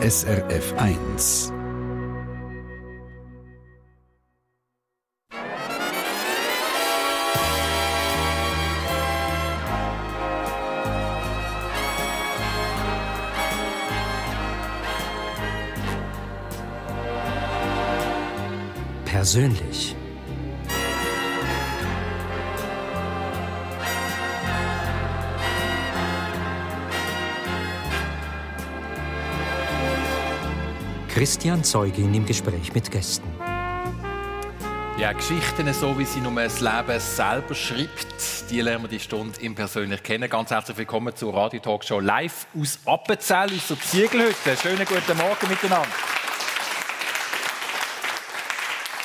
SRF 1. Persönlich. Christian Zeugin im Gespräch mit Gästen. Ja, Geschichten, so wie sie nur das Leben selber schreibt, die lernen wir die Stunde im persönlich kennen. Ganz herzlich willkommen zur Radio Talkshow live aus Appenzell, aus der Ziegelhütte. Schönen guten Morgen miteinander.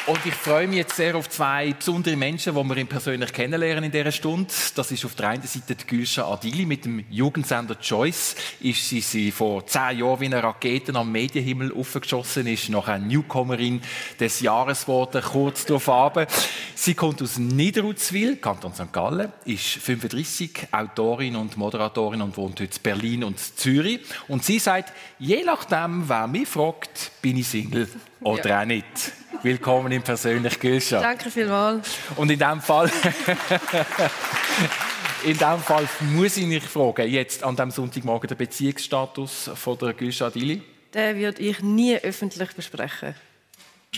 Und ich freue mich jetzt sehr auf zwei besondere Menschen, die wir persönlich kennenlernen in dieser Stunde. Das ist auf der einen Seite die Gülscha Adili mit dem Jugendsender Choice. Ist sie, sie vor zehn Jahren wie eine Rakete am Medienhimmel aufgeschossen, ist noch eine Newcomerin des Jahres geworden, kurz darauf ab. Sie kommt aus Niederutzwil, Kanton St. Gallen, ist 35, Autorin und Moderatorin und wohnt heute in Berlin und Zürich. Und sie sagt, je nachdem, wer mich fragt, bin ich Single oder ja. auch nicht. Willkommen im persönlichen Gülscha. Danke vielmals. Und in diesem Fall, in dem Fall muss ich mich fragen, jetzt an diesem Sonntagmorgen den Beziehungsstatus von der Gülscha Dili? Den würde ich nie öffentlich besprechen.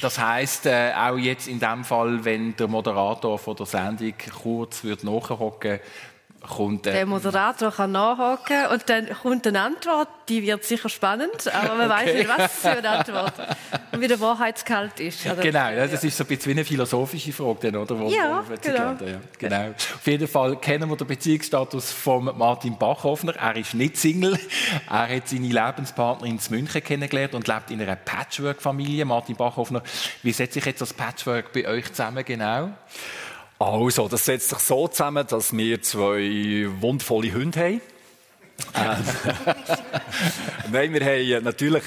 Das heißt äh, auch jetzt in dem Fall, wenn der Moderator von der Sendung kurz wird nachhocken kommt, äh, der Moderator kann nachhaken und dann kommt eine Antwort, die wird sicher spannend, aber man okay. weiß nicht, was für eine Antwort und wie der Wahrheitsgehalt ist. Also, genau, das ist so ein bisschen eine philosophische Frage, dann, oder? Wo, ja, wo genau. Ja, genau. Auf jeden Fall kennen wir den Beziehungsstatus von Martin Bachhoffner. Er ist nicht Single, er hat seine Lebenspartnerin in München kennengelernt und lebt in einer Patchwork-Familie. Martin Bachhoffner, wie setzt sich jetzt das Patchwork bei euch zusammen genau? Also, das setzt sich so zusammen, dass wir zwei wundervolle Hunde haben. Nein, wir haben natürlich,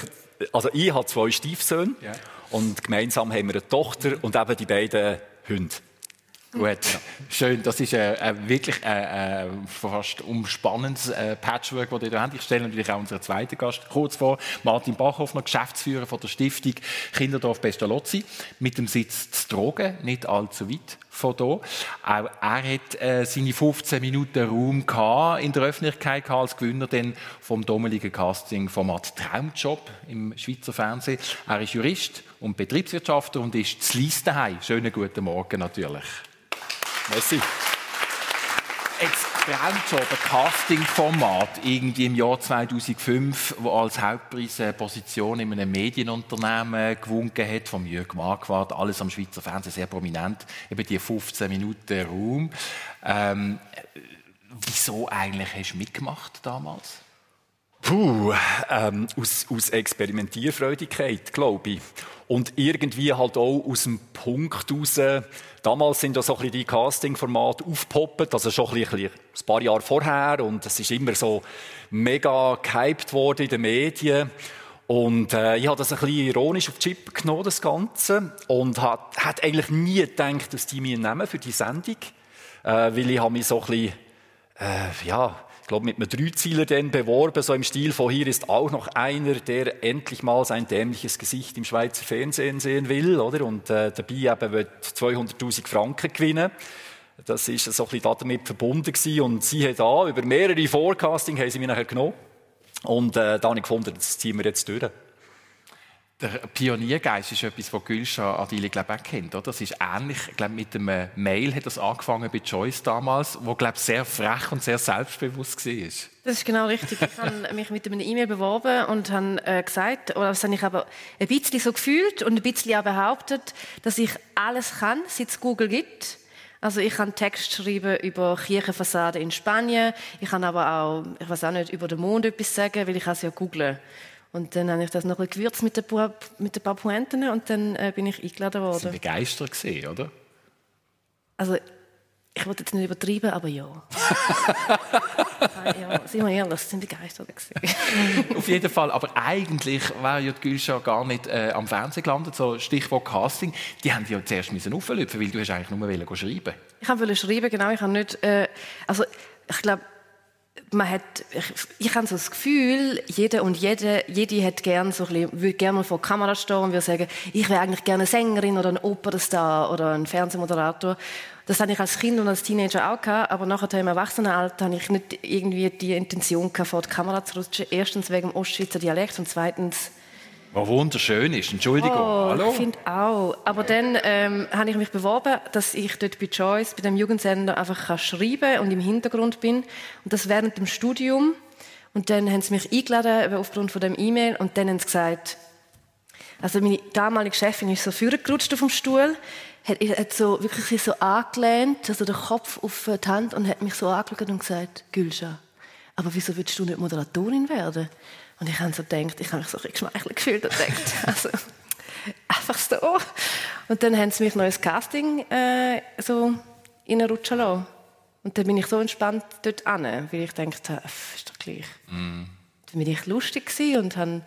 also ich habe zwei Stiefsöhne ja. und gemeinsam haben wir eine Tochter und eben die beiden Hunde. Gut, schön. Das ist äh, äh, wirklich äh, äh, fast umspannendes äh, Patchwork, das ihr da habt. Ich stelle natürlich auch unseren zweiten Gast kurz vor. Martin Bachhoffner, Geschäftsführer von der Stiftung Kinderdorf Pestalozzi, mit dem Sitz zu Drogen, nicht allzu weit von hier. Auch er hat äh, seine 15 Minuten Raum gehabt, in der Öffentlichkeit gehabt, als Gewinner dann vom damaligen Casting-Format Traumjob im Schweizer Fernsehen. Er ist Jurist und Betriebswirtschaftler und ist zu Leistenheim. Schönen guten Morgen natürlich. Merci. Jetzt Traumjob, ein Casting-Format, irgendwie im Jahr 2005, wo als Hauptpreis eine Position in einem Medienunternehmen gewonnen hat, vom Jürg Marquardt, alles am Schweizer Fernsehen sehr prominent, eben die 15 Minuten Raum. Ähm, wieso eigentlich hast du mitgemacht damals? Puh, ähm, aus, aus Experimentierfreudigkeit, glaube ich. Und irgendwie halt auch aus dem Punkt heraus, damals sind da so ein bisschen die Casting-Formate aufgepoppt, also schon ein, bisschen, ein paar Jahre vorher und es ist immer so mega gehypt worden in den Medien. Und äh, ich habe das ein bisschen ironisch auf die Chip genommen, das Ganze. Und hat eigentlich nie gedacht, dass die mich nehmen für die Sendung. Äh, weil ich habe mich so ein bisschen, äh, ja, glaube, mit einem Dreizieler dann beworben, so im Stil von hier ist auch noch einer, der endlich mal sein dämliches Gesicht im Schweizer Fernsehen sehen will, oder? Und äh, dabei eben wird 200.000 Franken gewinnen. Das ist so ein bisschen damit verbunden gewesen. Und sie hat da, über mehrere Forecasting haben sie mich nachher genommen. Und äh, da habe ich gefunden, das ziehen wir jetzt durch. Der Pioniergeist ist etwas, was Gülscha Adili glaube ich, auch kennt. Oder? Das ist ähnlich, ich glaube, mit dem äh, Mail hat das angefangen bei Joyce damals, wo glaube ich, sehr frech und sehr selbstbewusst war. Das ist genau richtig. Ich habe mich mit einem E-Mail beworben und habe äh, gesagt, oder das habe ich aber ein bisschen so gefühlt und ein bisschen auch behauptet, dass ich alles kann, seit es Google gibt. Also ich kann Text schreiben über Kirchenfassaden in Spanien. Ich kann aber auch, ich weiß auch nicht, über den Mond etwas sagen, weil ich es ja googeln. Und dann habe ich das noch ein gewürzt mit ein paar, mit ein paar Pointen und dann äh, bin ich eingeladen worden. Sie waren begeistert, gewesen, oder? Also, ich wollte jetzt nicht übertreiben, aber ja. ja, sind wir ehrlich, sind begeistert. Auf jeden Fall, aber eigentlich wäre ja die Gülscha gar nicht äh, am Fernsehen gelandet, so Stichwort Casting. Die haben ja zuerst müssen auflöpfen, weil du hast eigentlich nur schreiben Ich wollte schreiben, genau. Ich habe nicht, äh, also ich glaube, man hat, ich, ich habe so das Gefühl, jeder und jede, jede hat gern so ein bisschen, würde gerne mal vor der Kamera stehen und würde sagen, ich wäre eigentlich gerne eine Sängerin oder ein Opernstar oder ein Fernsehmoderator. Das hatte ich als Kind und als Teenager auch gehabt, aber nachher im Erwachsenenalter habe ich nicht irgendwie die Intention gehabt, vor die Kamera zu rutschen. Erstens wegen dem Ostschweizer Dialekt und zweitens was wunderschön ist. Entschuldigung. Oh, Hallo? Ich finde auch. Aber dann ähm, habe ich mich beworben, dass ich dort bei Joyce, bei dem Jugendsender, einfach kann schreiben und im Hintergrund bin. Und das während dem Studium. Und dann haben sie mich eingeladen, aufgrund von dem E-Mail. Und dann haben sie gesagt, also meine damalige Chefin ist so vorgerutscht auf dem Stuhl, hat, hat so wirklich so angelehnt, also den Kopf auf die Hand und hat mich so angeschaut und gesagt, Gülscha, aber wieso willst du nicht Moderatorin werden? Und ich habe so gedacht, ich habe mich so ein geschmeichelt gefühlt und gedacht, also, einfach so. Und dann haben sie mich noch ins Casting äh, so reinrutschen lassen. Und dann bin ich so entspannt dort an, weil ich dachte, ist doch gleich. Mm. Dann bin ich lustig und habe,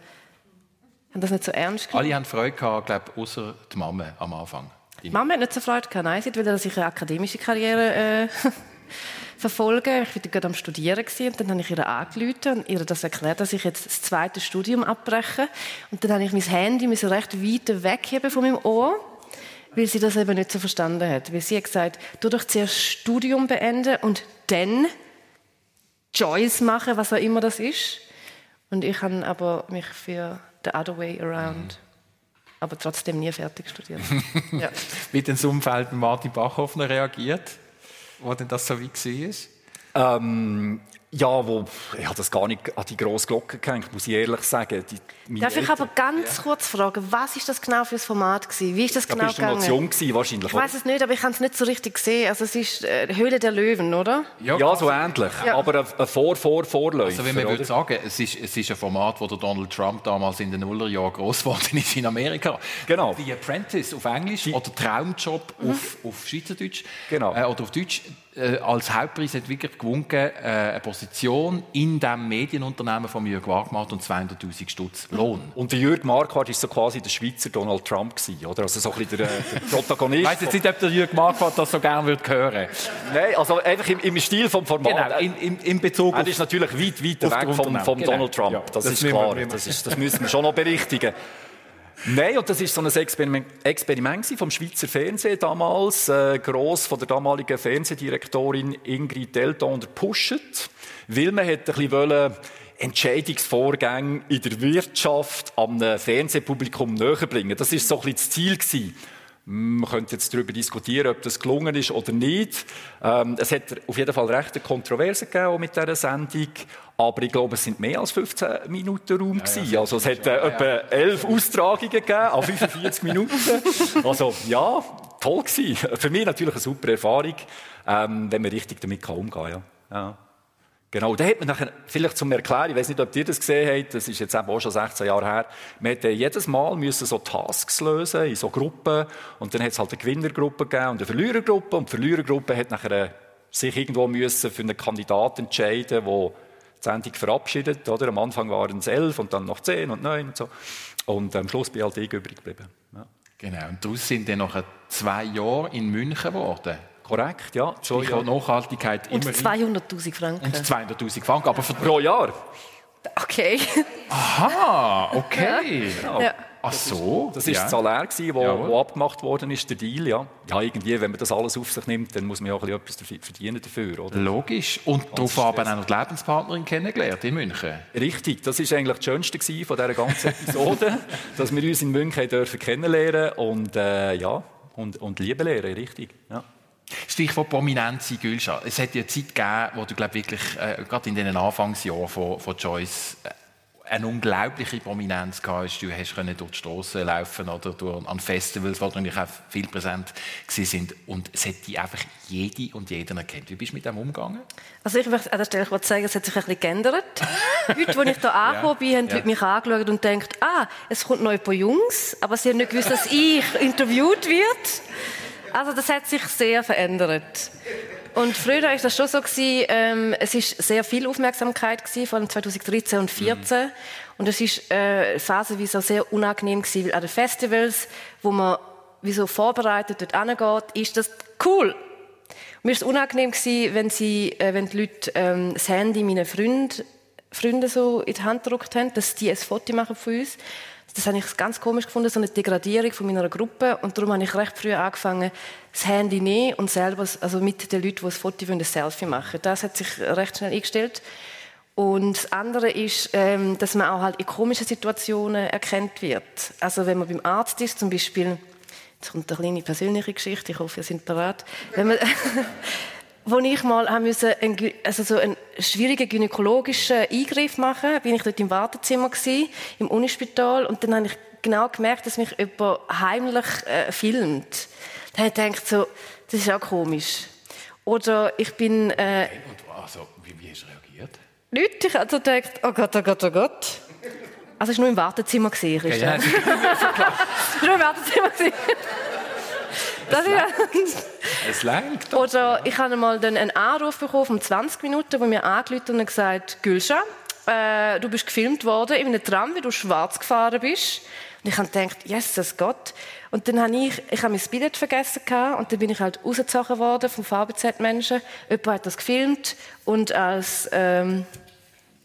habe das nicht so ernst genommen. Alle haben Freude gehabt, glaube außer die Mama am Anfang. Die Mama hat nicht so Freude gehabt, nein, sie wollte, dass ich eine akademische Karriere äh, verfolgen. Ich war gerade am Studieren und dann habe ich ihr angerufen und ihr das erklärt, dass ich jetzt das zweite Studium abbreche. Und dann habe ich mein Handy recht weit wegheben von meinem Ohr, weil sie das eben nicht so verstanden hat. Weil sie hat gesagt, du doch zuerst Studium beenden und dann Joyce machen, was auch immer das ist. Und ich habe aber mich für the other way around aber trotzdem nie fertig studiert. ja. Wie hat ins Umfeld Martin Bachhoffner reagiert? Wo denn das so wie war? Ähm, ja, wo, ich habe das gar nicht an die grosse Glocke gehängt, muss ich ehrlich sagen. Die, Darf ich aber ganz ja. kurz fragen, was ist das genau für ein Format gewesen? Wie ist das da genau gegangen? Nation gewesen, wahrscheinlich. Ich weiß es nicht, aber ich habe es nicht so richtig gesehen. Also es ist äh, Höhle der Löwen, oder? Ja, ja so ähnlich. Ja. Aber ein, ein Vor, Vor, Vorläufer. Also wenn man würde sagen, es ist, es ist ein Format, wo der Donald Trump damals in den Nullerjahren groß geworden ist in Amerika. Genau. The Apprentice auf Englisch die. oder Traumjob mhm. auf, auf Schweizerdeutsch. Genau. Äh, oder auf Deutsch äh, als Hauptpreis hat wirklich gewonnen, äh, eine Position in dem Medienunternehmen von Jürg Marquardt und 200'000 Stutz Lohn. Und der Jürg Marquardt war so quasi der Schweizer Donald Trump gewesen, oder? Also so ein bisschen der, äh, der Protagonist. Ich weiss jetzt nicht, ob der Jürg Marquardt das so gerne würde hören. Nein, also einfach im, im Stil vom Format. Genau, in, in, in Bezug Er ist natürlich weit, weit weg vom, vom genau. Donald Trump. Ja, das, das, ist klar. Wir, das, ist, das müssen wir schon noch berichtigen. Nein, und das ist so ein Experiment, Experiment vom Schweizer Fernsehen damals, äh, gross von der damaligen Fernsehdirektorin Ingrid Delton unterpusht, weil man hätte ein bisschen Entscheidungsvorgänge in der Wirtschaft am Fernsehpublikum näher bringen. Das ist so ein bisschen das Ziel gewesen. Man könnte jetzt darüber diskutieren, ob das gelungen ist oder nicht. Ähm, es hat auf jeden Fall recht eine Kontroverse gegeben mit dieser Sendung. Aber ich glaube, es sind mehr als 15 Minuten Raum ja, ja, Also es hat äh, etwa elf Austragungen gegeben, an 45 Minuten. Also ja, toll gewesen. Für mich natürlich eine super Erfahrung, ähm, wenn man richtig damit umgehen kann. Ja. Genau, da hat man nachher, vielleicht zum Erklären, ich weiß nicht, ob ihr das gesehen habt, das ist jetzt eben auch schon 16 Jahre her, man hätte jedes Mal müssen so Tasks lösen in so Gruppen und dann hat es halt eine Gewinnergruppe gegeben und eine Verlierergruppe und die Verlierergruppe hat nachher sich irgendwo müssen für einen Kandidaten entscheiden, der die Sendung verabschiedet, oder? Am Anfang waren es elf und dann noch zehn und neun und so. Und am Schluss bin halt ich übrig geblieben. Ja. Genau, und daraus sind dann noch zwei Jahre in München geworden. Korrekt, ja. So, ja. Nachhaltigkeit und 200'000 Franken. Und 200'000 Franken, aber für pro Jahr. Okay. Aha, okay. Ja. Ja. Ach so. Das war ja. das Salär, das ja. abgemacht worden ist, der Deal. Ja. ja, irgendwie, wenn man das alles auf sich nimmt, dann muss man ja auch etwas verdienen dafür. Oder? Logisch. Und darauf haben auch noch die Lebenspartnerin kennengelernt in München. Richtig. Das war eigentlich das Schönste von dieser ganzen Episode, dass wir uns in München dürfen kennenlernen und, äh, ja, und, und Liebe lernen. Richtig. Ja. Stichwort Prominenz in Gülscha. Es hat ja eine Zeit gegeben, wo du glaub, wirklich, äh, gerade in den Anfangsjahren von, von Joyce, äh, eine unglaubliche Prominenz gehabt. Du hast durch die Straßen laufen oder durch, an Festivals, wo du natürlich auch viel präsent sind. Und es hat dich einfach jede und jeden erkannt. Wie bist du mit dem umgegangen? Also ich möchte an der Stelle sagen, es hat sich ein bisschen geändert. Heute, als ich hier angekommen bin, haben die Leute mich angeschaut und gedacht, ah, es kommt noch ein paar Jungs, aber sie haben nicht gewusst, dass ich interviewt werde. Also das hat sich sehr verändert. Und früher war das schon so, gewesen, ähm, es ist sehr viel Aufmerksamkeit gewesen, vor allem 2013 und 2014. Mhm. Und es ist äh, phasenweise auch sehr unangenehm gewesen, weil an den Festivals, wo man wie so vorbereitet dort angeht, ist das cool. Und mir war es unangenehm, gewesen, wenn, sie, äh, wenn die Leute ähm, das Handy meinen Freunden, Freunden so in die Hand gedrückt haben, dass die ein Foto machen von uns. Das habe ich ganz komisch gefunden, so eine Degradierung von meiner Gruppe. Und darum habe ich recht früh angefangen, das Handy nehmen und selber, also mit den Leuten, die ein Foto wollen, ein Selfie machen. Das hat sich recht schnell eingestellt. Und das andere ist, ähm, dass man auch halt in komischen Situationen erkannt wird. Also wenn man beim Arzt ist, zum Beispiel, jetzt kommt eine kleine persönliche Geschichte, ich hoffe, ihr seid bereit. Wenn man, wo ich mal haben müssen, also so einen schwierigen gynäkologischen Eingriff machen, bin ich dort im Wartezimmer gewesen, im Unispital und dann habe ich genau gemerkt, dass mich jemand heimlich äh, filmt. Dann habe ich gedacht, so, das ist auch komisch. Oder ich bin... Äh, also, wie, wie hast du reagiert? Nicht, ich habe so gedacht, oh Gott, oh Gott, oh Gott. Also es war nur im Wartezimmer. Gewesen, Christian. Ja, ja. war nur im Wartezimmer. Das es, lenkt. Oder ich habe mal dann einen Anruf bekommen von 20 Minuten, wo mir angerufen und gesagt, Gülscha, äh, du bist gefilmt worden in einem Tram, wie du schwarz gefahren bist. Und ich habe gedacht, yes, das Gott. Und dann habe ich, ich habe mein Billett vergessen gehabt, und dann bin ich halt rausgezogen worden vom VBZ-Menschen. Jemand hat das gefilmt und als ähm,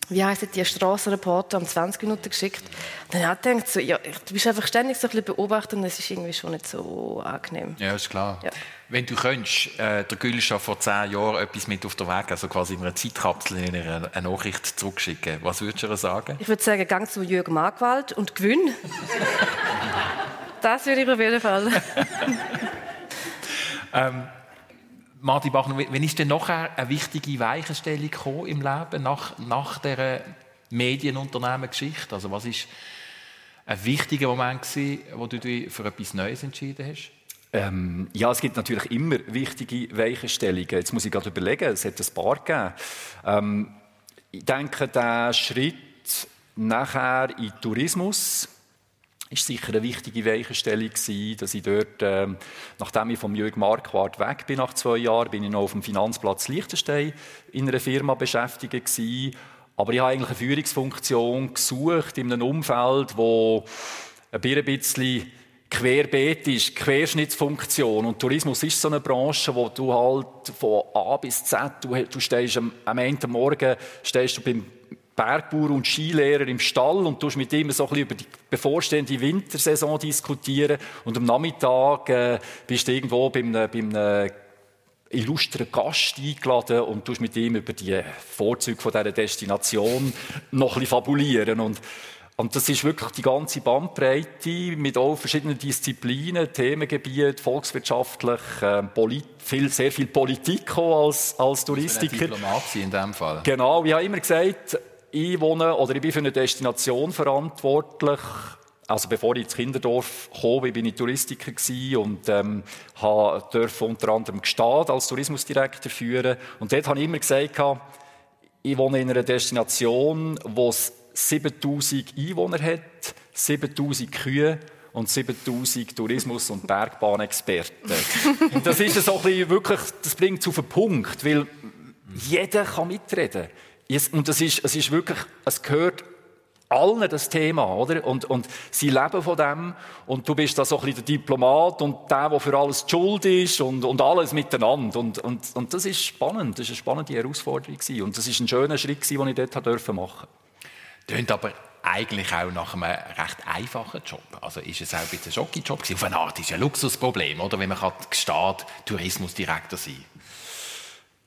wie heisst die Strassenreporter, um 20 Minuten geschickt. Dann habe ich gedacht, so, ja, du bist einfach ständig so ein bisschen beobachtet und es ist irgendwie schon nicht so angenehm. Ja, ist klar. Ja. Wenn du könntest, äh, der Gül schon vor zehn Jahren etwas mit auf der Weg, also quasi in einer Zeitkapsel in eine, eine Nachricht zurückschicken, was würdest du ihr sagen? Ich würde sagen, gang zu Jürgen Markwald und gewinn. das würde ich auf jeden Fall. ähm, Martin Bachner, wenn ist denn nachher eine wichtige Weichenstellung im Leben nach, nach dieser Medienunternehmengeschichte? Also was ist ein wichtiger Moment gewesen, wo du dich für etwas Neues entschieden hast? Ähm, ja, es gibt natürlich immer wichtige Weichenstellungen. Jetzt muss ich gerade überlegen, es hat ein paar gegeben. Ähm, ich denke, der Schritt nachher in Tourismus, ist sicher eine wichtige Weichenstellung gewesen, dass ich dort, äh, nachdem ich vom Jürg Marquardt weg bin nach zwei Jahren, bin ich noch auf dem Finanzplatz Liechtenstein in einer Firma beschäftigt gewesen. Aber ich habe eigentlich eine Führungsfunktion gesucht in einem Umfeld, wo ein bisschen querbeet ist, Querschnittsfunktion. Und Tourismus ist so eine Branche, wo du halt von A bis Z, du, du stehst am, am Ende Morgen stehst du beim Bergbauer und Skilehrer im Stall und du mit ihm so ein bisschen über die bevorstehende Wintersaison diskutieren und am Nachmittag äh, bist du irgendwo beim, beim illustren Gast eingeladen und du mit ihm über die Vorzüge von dieser Destination noch ein bisschen fabulieren und und das ist wirklich die ganze Bandbreite mit auch verschiedenen Disziplinen, Themengebieten, volkswirtschaftlich, äh, viel, sehr viel Politik als, als Touristiker. Diplomat in dem Fall. Genau, ich habe immer gesagt, ich wohne oder ich bin für eine Destination verantwortlich. Also bevor ich ins Kinderdorf kam, bin ich Touristiker und ähm, durfte unter anderem Gestad als Tourismusdirektor führen. Und dort habe ich immer gesagt, ich wohne in einer Destination, wo es 7000 Einwohner hat, 7000 Kühe und 7000 Tourismus- und Bergbahnexperten. und das ist so ein bisschen wirklich, das bringt es auf den Punkt, weil jeder kann mitreden. Und es ist, es ist wirklich, es gehört allen das Thema, oder? Und, und sie leben von dem. Und du bist da so ein bisschen der Diplomat und der, der für alles die schuld ist und, und alles miteinander. Und, und, und das ist spannend. Das ist eine spannende Herausforderung gewesen. Und das ist ein schöner Schritt gewesen, den ich dort dürfen machen. Tönt aber eigentlich auch nach einem recht einfachen Job. Also ist es auch ein bisschen ein Job Auf eine Art ist es ein Luxusproblem, oder? Wenn man Staat Tourismusdirektor sein kann.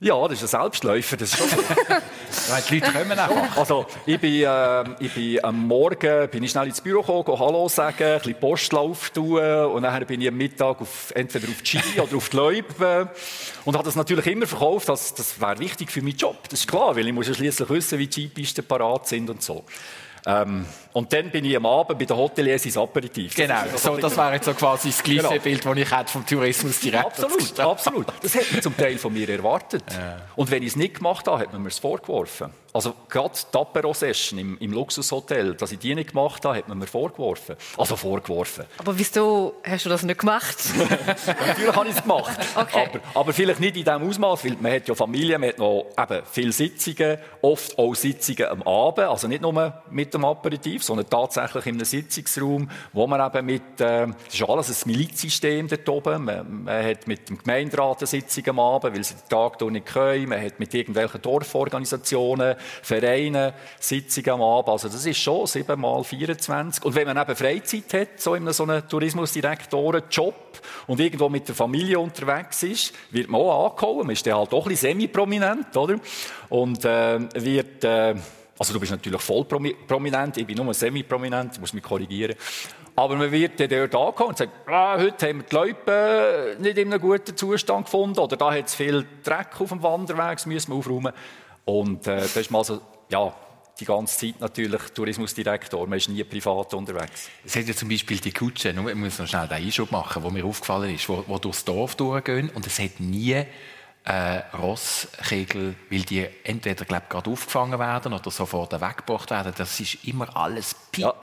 Ja, das ist ein Selbstläufer. Das ist schon die Leute kommen einfach. Also, ich bin, äh, ich bin am Morgen bin ich schnell ins Büro gekommen, Hallo sagen, ein bisschen Postlauf tun und dann bin ich am Mittag auf, entweder auf die Ski oder auf die Läupe und habe das natürlich immer verkauft, das, das wäre wichtig für meinen Job. Das ist klar, weil ich muss ja schließlich wissen, wie die Skipisten parat sind und so. Ähm, und dann bin ich am Abend bei der Hoteliers ins Aperitif. Genau, das, so, das wäre jetzt so quasi das gleiche genau. Bild, das ich hätte vom Tourismusdirektor Absolut, absolut. Das hätte man zum Teil von mir erwartet. Ja. Und wenn ich es nicht gemacht habe, hat man mir es vorgeworfen. Also gerade die Apero-Session im, im Luxushotel, dass ich die nicht gemacht habe, hat man mir vorgeworfen. Also vorgeworfen. Aber wieso hast du das nicht gemacht? Natürlich habe ich es gemacht. Okay. Aber, aber vielleicht nicht in diesem Ausmaß, weil man hat ja Familie, man hat noch eben viele Sitzungen, oft auch Sitzungen am Abend, also nicht nur mit dem Aperitif, sondern tatsächlich in einem Sitzungsraum, wo man eben mit, äh, das ist alles ein Milizsystem dort oben, man, man hat mit dem Gemeinderat eine Sitzung am Abend, weil sie den Tag durch nicht können, man hat mit irgendwelchen Dorforganisationen, Vereinen Sitzungen am Abend, also das ist schon 7 mal 24 und wenn man eben Freizeit hat, so in so einem Tourismusdirektoren-Job und irgendwo mit der Familie unterwegs ist, wird man auch angehauen. Man ist dann halt auch ein bisschen semi-prominent, oder? Und äh, wird... Äh, also du bist natürlich voll prominent, ich bin nur semi-prominent, muss mich korrigieren. Aber man wird dann dort angehauen und sagt, ah, heute haben wir die Leute nicht in einem guten Zustand gefunden oder da hat es viel Dreck auf dem Wanderweg, das müssen wir aufräumen. Und äh, das ist mal so, ja, die ganze Zeit natürlich Tourismusdirektor, man ist nie privat unterwegs. Es hat ja zum Beispiel die Kutsche, ich muss noch schnell den Einschub machen, wo mir aufgefallen ist, wo, wo durchs Dorf durchgehen und es hat nie äh, Rosskegel, weil die entweder glaub, gerade aufgefangen werden oder sofort weggebracht werden. Das ist immer alles Pitz. Ja,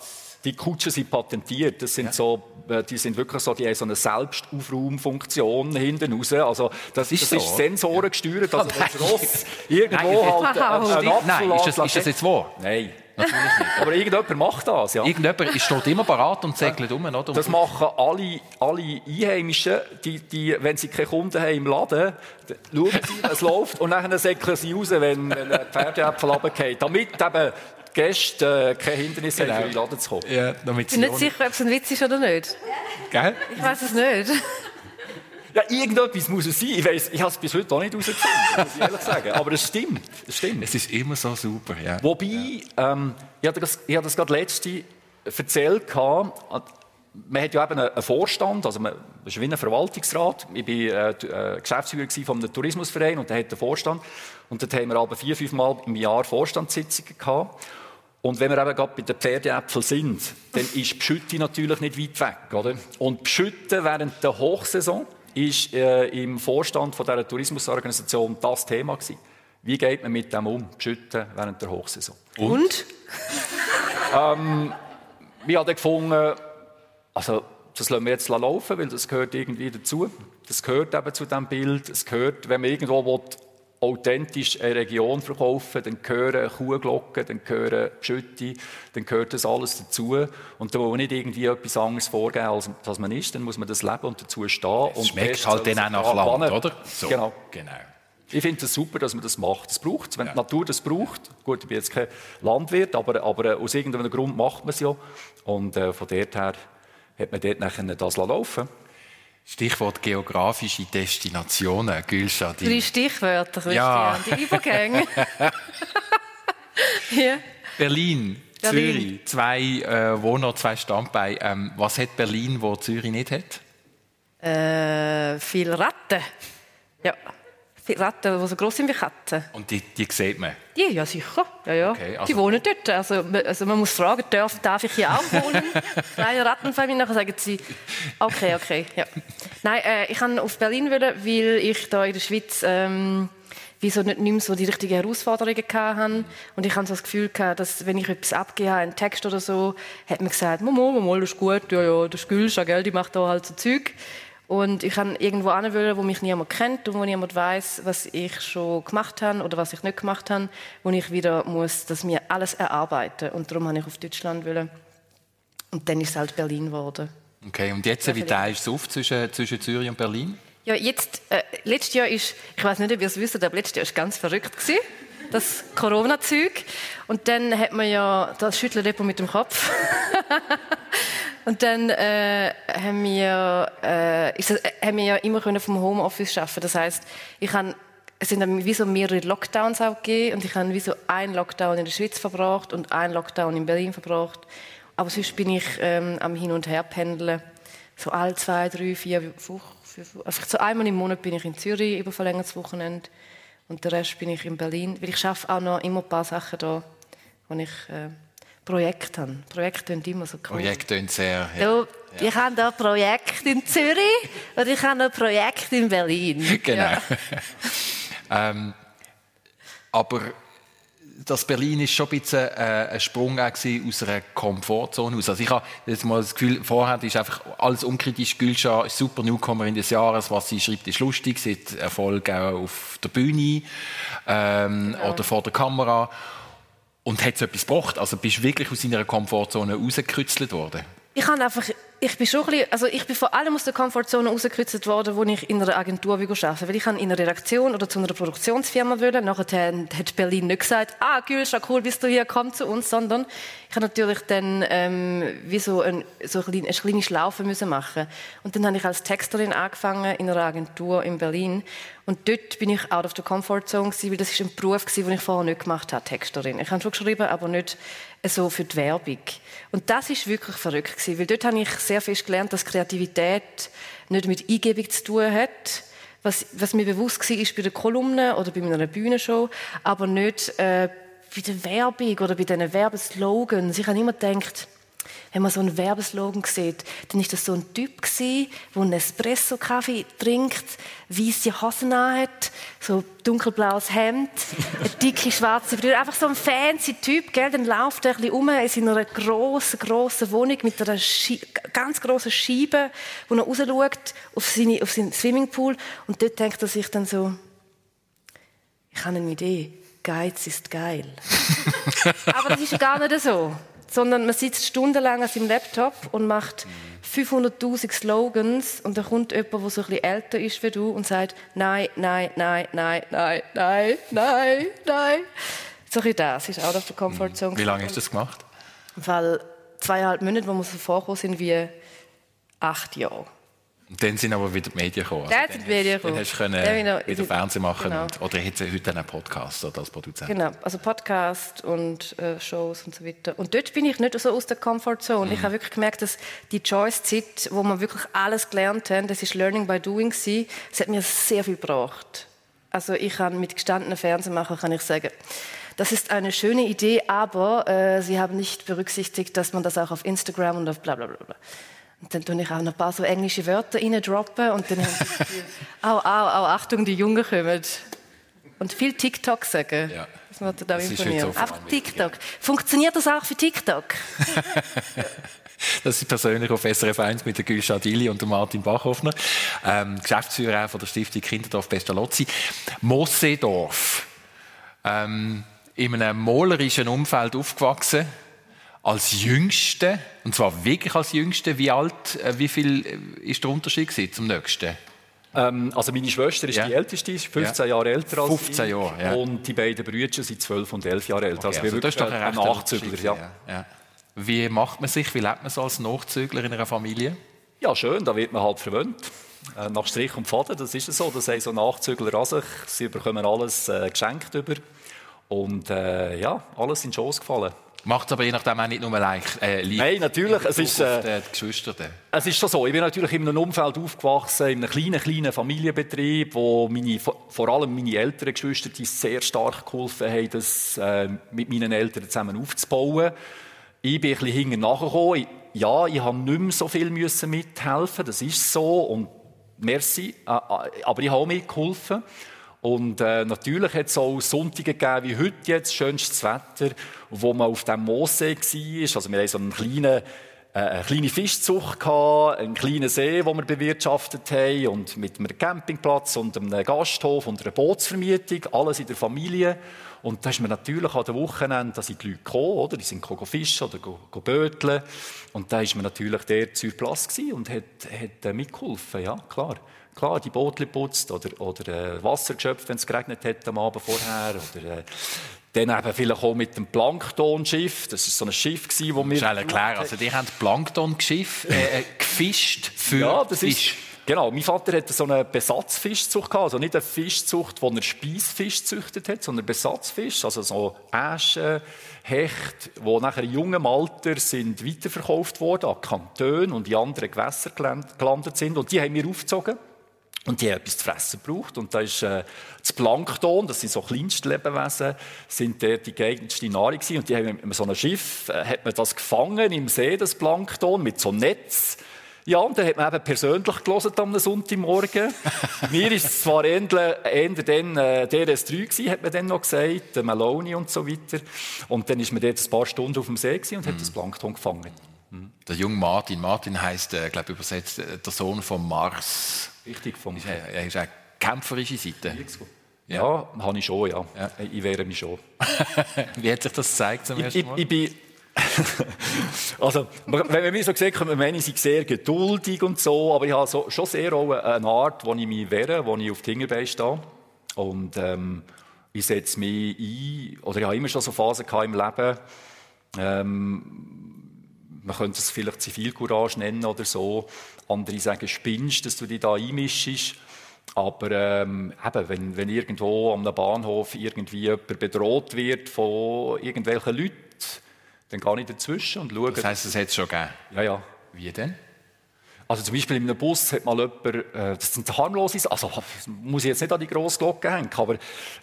die Kutschen sind patentiert. Das sind ja. so, äh, die sind wirklich so, die haben so eine Selbstaufraumfunktion hinten raus. Also das, ist, das so. ist Sensoren gesteuert. Also das Ross irgendwo Nein, halt ein Apfel Nein, ist das, ist das jetzt wahr? Nein. Natürlich nicht. Aber irgendjemand macht das, ja. Irgendjemand steht immer parat und segelt um, oder? Das machen alle, alle Einheimischen, die, die, wenn sie keine Kunden haben im Laden, schauen sie, es läuft und dann säckeln sie raus, wenn, wenn ein Pferdeäpfel runterfällt. Damit eben Gäste äh, kein Hindernis genau. haben, in den Laden zu kommen. Ja, damit ich bin nicht sicher, ob es ein Witz ist oder nicht. Gell? Ich weiß es nicht. Ja, irgendetwas muss es sein. Ich, weiss, ich habe es bis heute auch nicht herausgefunden, muss ich ehrlich sagen. Aber es stimmt. Es stimmt. Es ist immer so super, ja. Wobei, ähm, ich habe das, ich habe das gerade letzte erzählt, man hat ja eben einen Vorstand, also man, das ist wie ein Verwaltungsrat. Ich war äh, äh, Geschäftsführer von einem Tourismusverein und der hat einen Vorstand. Und dort haben wir aber vier, fünf Mal im Jahr Vorstandssitzungen gehabt. Und wenn wir eben gerade bei den Pferdeäpfeln sind, dann ist Pschütte natürlich nicht weit weg. Oder? Und Pschütte während der Hochsaison ist äh, im Vorstand von dieser Tourismusorganisation das Thema gewesen. Wie geht man mit dem um, Schütten während der Hochsaison? Und? Und? ähm, wir haben gefunden, also das lassen wir jetzt laufen, weil das gehört irgendwie dazu. Das gehört eben zu diesem Bild. Es gehört, wenn man irgendwo will, authentisch eine Region verkaufen, dann gehören Kuhglocken, dann gehören Schütte, dann gehört das alles dazu. Und da muss man nicht irgendwie etwas anderes vorgeben, als was man ist, dann muss man das leben und dazu stehen. Es schmeckt halt dann auch nach Land, oder? So, genau. genau. Ich finde es das super, dass man das macht. Das braucht es. Wenn ja. die Natur das braucht, gut, ich bin jetzt kein Landwirt, aber, aber aus irgendeinem Grund macht man es ja. Und äh, von dort her hat man dort nachher das laufen Stichwort geografische Destinationen, Gülscha. Drei Stichwörter, Christian, ja. die Übergänge. ja. Berlin, Berlin, Zürich, zwei äh, Wohner, zwei Standbeine. Ähm, was hat Berlin, wo Zürich nicht hat? Äh, viel Ratten. Ja. Ratten, die so groß sind wie Katzen. Und die, die sieht man? Die, ja, sicher. Ja, ja. Okay, also die wohnen dort. Also, also man muss fragen, darf, darf ich hier auch wohnen? Kleine Rattenfamilie. Nachher sagen sie, okay, okay. Ja. Nein, äh, ich kann auf Berlin wollen, weil ich da in der Schweiz ähm, wieso nicht, nicht mehr so die richtigen Herausforderungen hatte. Und ich hatte so das Gefühl, gehabt, dass wenn ich etwas abgegeben habe, einen Text oder so, hat man gesagt, Momo, Momo, das ist gut, ja, ja, das ist Gülscha, gell, die macht da halt so Zeug. Und ich kann irgendwo hin, wo mich niemand kennt und wo niemand weiß, was ich schon gemacht habe oder was ich nicht gemacht habe, wo ich wieder muss, das mir alles erarbeiten. Und darum habe ich auf Deutschland wollen. Und dann ist es halt Berlin geworden. Okay, und jetzt, wie teilst du es auf zwischen, zwischen Zürich und Berlin? Ja, jetzt, äh, letztes Jahr ist, ich weiß nicht, ob ihr es wisst, aber letztes Jahr ist ganz verrückt gewesen, das Corona-Zeug. Und dann hat man ja das Schütteldepot mit dem Kopf. Und dann äh, haben, wir, äh, das, äh, haben wir ja immer können vom Homeoffice arbeiten. Das heißt, ich kann es sind dann wie so mehrere Lockdowns auch gegeben und ich habe wie so einen Lockdown in der Schweiz verbracht und einen Lockdown in Berlin verbracht. Aber sonst bin ich ähm, am Hin- und Her pendeln. So alle zwei, drei, vier Wochen. Also so einmal im Monat bin ich in Zürich über verlängertes Wochenende und der Rest bin ich in Berlin. Weil ich schaffe auch noch immer ein paar Sachen da, wo ich äh, Projekte haben. Projekte sind immer so cool. Projekte sind sehr... Ja. Du, ich habe da ein Projekt in Zürich und ich habe ein Projekt in Berlin. Genau. Ja. ähm, aber das Berlin ist schon ein bisschen äh, ein Sprung aus einer Komfortzone aus. Also ich habe jetzt mal das Gefühl, vorher ist einfach alles unkritisch. Gülscha super Newcomer in des Jahres. Was sie schreibt, ist lustig. Sie hat Erfolg auch auf der Bühne ähm, ja. oder vor der Kamera. Und hat so etwas gebracht? Also bist du wirklich aus deiner Komfortzone rausgekürzelt worden? Ich habe einfach ich bin schon ein bisschen, also ich bin vor allem aus der Komfortzone rausgekürzt worden, wo ich in einer Agentur arbeite. Weil ich in einer Redaktion oder zu einer Produktionsfirma wollte. Nachher hat Berlin nicht gesagt, ah, Gülscha, cool, bist du hier, komm zu uns, sondern ich habe natürlich dann ähm, wie so, ein, so eine, eine kleine Schlaufe müssen machen. Und dann habe ich als Texterin angefangen in einer Agentur in Berlin. Und dort bin ich out of the comfort zone gewesen, weil das ist ein Beruf den ich vorher nicht gemacht habe, Texterin. Ich habe schon geschrieben, aber nicht so für die Werbung. Und das ist wirklich verrückt gewesen, weil dort habe ich sehr fest gelernt, dass Kreativität nicht mit Eingebung zu tun hat. Was, was mir bewusst war, ist bei der Kolumne oder bei meiner Bühnenshow, aber nicht äh, bei der Werbung oder bei diesen Werbeslogans. Ich habe immer gedacht, wenn man so einen Werbeslogan sieht, dann ist das so ein Typ gewesen, der einen Espresso-Kaffee trinkt, weiße Hosen hat, so dunkelblaues Hemd, eine dicke schwarze Brille, einfach so ein fancy Typ, gell? Dann läuft er ein bisschen um in seiner grossen, grossen Wohnung mit einer Schie ganz grossen Scheibe, wo er rausschaut auf, seine, auf seinen Swimmingpool und dort denkt er sich dann so, ich habe eine Idee, Geiz ist geil. Aber das ist gar nicht so sondern man sitzt stundenlang an seinem Laptop und macht 500.000 Slogans und dann kommt jemand, der so ein bisschen älter ist wie du und sagt, nein, nein, nein, nein, nein, nein, nein, nein. So ein das ist out of the comfort zone. Wie lange hast du das gemacht? Weil zweieinhalb Monate, wo wir so vorgekommen sind, wie acht Jahre. Und dann sind aber wieder die Medien gekommen. Also dann sind die Medien gekommen. Dann hast du können wieder Fernsehen machen genau. und, oder hätte heute einen Podcast oder als Produzent. Genau, also Podcast und äh, Shows und so weiter. Und dort bin ich nicht so aus der Comfortzone. Mhm. Ich habe wirklich gemerkt, dass die Choice-Zeit, wo wir wirklich alles gelernt haben, das ist Learning by Doing gewesen, das hat mir sehr viel gebracht. Also ich kann mit gestandenen Fernsehmachern kann ich sagen, das ist eine schöne Idee, aber äh, sie haben nicht berücksichtigt, dass man das auch auf Instagram und auf bla bla bla. Und dann tue ich auch noch ein paar so englische Wörter droppen und dann au, au, au, Achtung, die Jungen kommen. Und viel TikTok sagen. Ja. Das wird da imponieren. Einfach TikTok. Funktioniert das auch für TikTok? Das ist persönlich auf SRF 1 mit der Gülscha Dili und der Martin Bachhoffner, ähm, Geschäftsführer von der Stiftung Kinderdorf Pestalozzi. Mossedorf, ähm, in einem malerischen Umfeld aufgewachsen als Jüngste, und zwar wirklich als Jüngste, wie alt, äh, wie viel äh, ist der Unterschied zum Nächsten? Ähm, also meine Schwester ist ja. die älteste, ist 15 ja. Jahre älter als 15 ich. Jahre, ja. Und die beiden Brüder sind 12 und 11 Jahre älter. Okay, also, also das ist doch ein Nachzügler. Ja. Wie macht man sich, wie lebt man so als Nachzügler in einer Familie? Ja, schön, da wird man halt verwöhnt. Äh, nach Strich und Faden, das ist so. Das haben so Nachzügler an sich. Sie bekommen alles äh, geschenkt über. Und äh, ja, alles in den Schoß gefallen. Macht es aber je nachdem auch nicht nur leicht, äh, Nein, natürlich. Es ist, äh, es ist schon so. Ich bin natürlich in einem Umfeld aufgewachsen, in einem kleinen, kleinen Familienbetrieb, wo meine, vor allem meine älteren Geschwister die sehr stark geholfen haben, das äh, mit meinen Eltern zusammen aufzubauen. Ich bin ein bisschen hinten nachgekommen. Ja, ich habe nicht mehr so viel müssen mithelfen, das ist so. Und merci. Äh, äh, aber ich habe auch mitgeholfen. Und äh, natürlich hat es auch Sonntage gegeben, wie heute jetzt, schönstes Wetter, wo man auf dem Moossee war. Also wir hatten so einen kleinen, äh, eine kleine Fischzucht, gehabt, einen kleinen See, den wir bewirtschaftet haben, und mit einem Campingplatz und einem Gasthof und einer Bootsvermietung, alles in der Familie. Und da ist man natürlich an den Wochenenden, da sind die Leute gekommen, oder? Die sind fischen oder go, go böteln. Und da ist man natürlich der zur Platz und hat, hat äh, mitgeholfen, ja, klar klar, die Boote putzt oder, oder äh, Wasser geschöpft, wenn es geregnet hat am Abend vorher. Oder, äh, dann eben vielleicht auch mit dem Planktonschiff. Das war so ein Schiff, das wir... Schnell erklären. Also die haben Planktonschiff äh, äh, gefischt für ja, das Fisch. Ist, genau. Mein Vater hatte so eine Besatzfischzucht gehabt. Also nicht eine Fischzucht, wo er Speisfisch gezüchtet hat, sondern Besatzfisch. Also so Äschen, Hecht, die nachher in jungem Alter sind weiterverkauft wurden an Kantone und in andere Gewässer gelandet sind. Und die haben wir aufgezogen. Und die haben etwas zu fressen gebraucht. Und da ist äh, das Plankton, das sind so kleinste Lebewesen, sind dort die geeignetste Nahrung gewesen. Und die haben mit so einem Schiff, äh, hat man das gefangen im See, das Plankton, mit so einem Netz. Ja, und dann hat man eben persönlich gelesen am Sonntagmorgen. Mir ist es zwar eher, dann äh, DRS3 gewesen, hat man dann noch gesagt, der Maloney und so weiter. Und dann ist man dort ein paar Stunden auf dem See und hat das Plankton gefangen. Der junge Martin. Martin heißt, äh, glaube übersetzt, äh, der Sohn von Mars. Richtig, vom Er er ist eine kämpferische Seite. Ja, ja habe ich schon, ja. ja. Ich wehre mich schon. Wie hat sich das gezeigt zum ersten Mal? Ich, ich, bin also, wenn man mich so sieht, kann man sei sehr geduldig und so, aber ich habe so, schon sehr auch eine Art, wo ich mich wehre, wo ich auf die Hinterbeine stehe. Und ähm, ich setze mich ein, oder ich habe immer schon so Phasen im Leben, ähm, man könnte es vielleicht Zivilcourage nennen oder so. Andere sagen, spinnst, dass du dich da einmischst. Aber ähm, eben, wenn, wenn irgendwo am Bahnhof irgendwie jemand bedroht wird von irgendwelchen Leuten, dann gehe ich dazwischen und schaue. Das heisst, es hat es schon gegeben? Ja, ja. Wie denn? Also zum Beispiel in einem Bus hat mal jemand, äh, das sind harmlose also muss ich jetzt nicht an die grosse Glocke hängen, aber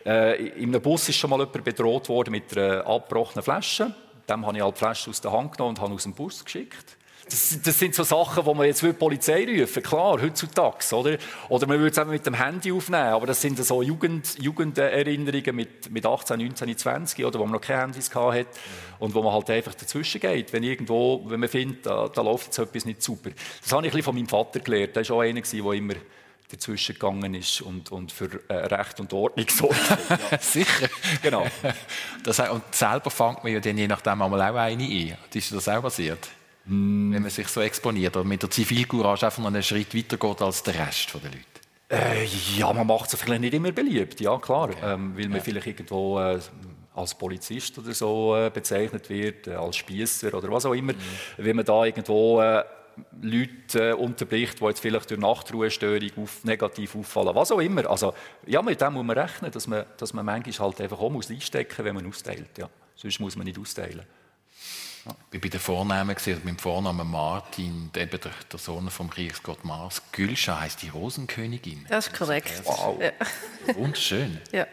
äh, in einem Bus ist schon mal jemand bedroht worden mit einer abgebrochenen Flasche. Dem habe ich halt die Flasche aus der Hand genommen und habe aus dem Bus geschickt. Das, das, sind so Sachen, wo man jetzt die Polizei rufen klar, heutzutage, oder? Oder man würde es eben mit dem Handy aufnehmen, aber das sind so Jugend, Jugenderinnerungen mit, mit 18, 19, 20, oder, wo man noch keine Handys hatte und wo man halt einfach dazwischen geht, wenn irgendwo, wenn man findet, da, da läuft jetzt etwas nicht super. Das habe ich ein bisschen von meinem Vater gelernt, der war auch einer, der immer dazwischen gegangen ist und, und für äh, Recht und Ordnung sorgt. ja. Sicher. Genau. Das, und selber fängt man ja dann je nachdem auch eine ein. Ist das auch passiert? Mm. Wenn man sich so exponiert oder mit der Zivilcourage einfach noch einen Schritt weiter geht als der Rest der Leute? Äh, ja, man macht es vielleicht nicht immer beliebt, ja klar. Okay. Ähm, weil man ja. vielleicht irgendwo äh, als Polizist oder so äh, bezeichnet wird, äh, als Spießer oder was auch immer. Mhm. Wenn man da irgendwo äh, Leute unterbricht, die jetzt vielleicht durch Nachtruhestörung auf, negativ auffallen, was auch immer. Also, ja, mit dem muss man rechnen, dass man, dass man manchmal halt einfach auch muss einstecken muss, wenn man austeilt. Ja. Sonst muss man nicht austeilen. Ja. Ich war bei den Vornamen, gesehen, mit dem Vornamen Martin, eben der, der Sohn vom Kriegsgott Mars. Gülscha heißt die Rosenkönigin. Das ist korrekt. Wow. Ja. Wunderschön. Ja,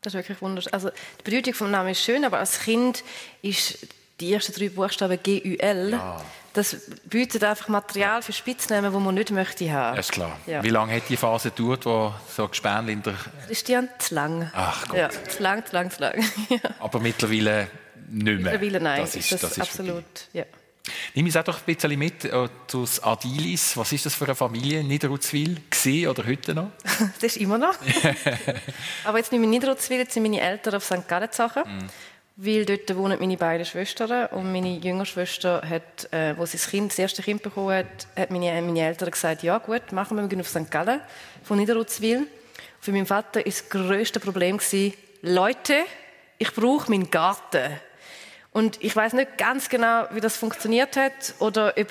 das ist wirklich wunderschön. Also, die Bedeutung des Namens ist schön, aber als Kind ist die ersten drei Buchstaben G-U-L. Ja. Das bietet einfach Material für Spitznamen, die man nicht möchte haben. Ja, ist klar. Ja. Wie lange hat die Phase gedauert, wo so Gespännchen in der... Christian, zu lang. Ach Gott. Ja, zu lang, zu lang, zu lang. Aber mittlerweile nicht mehr. Mittlerweile nein, das ist, das, das ist absolut, ja. Nimm uns auch doch ein bisschen mit äh, zu Adilis. Was ist das für eine Familie in Niederutzwil? Gesehen oder heute noch? das ist immer noch. Aber jetzt nicht mehr Niederutzwil, jetzt sind meine Eltern auf St. Gallen mm. Weil dort wohnen meine beiden Schwestern und meine jüngere Schwester hat, äh, wo sie das, kind, das erste Kind bekommen hat, hat meine, meine Eltern gesagt, ja gut, machen wir, wir gehen auf St. Gallen von Niederutzwil. Für meinen Vater war das grösste Problem, gewesen, Leute, ich brauche meinen Garten. Und ich weiß nicht ganz genau, wie das funktioniert hat oder ob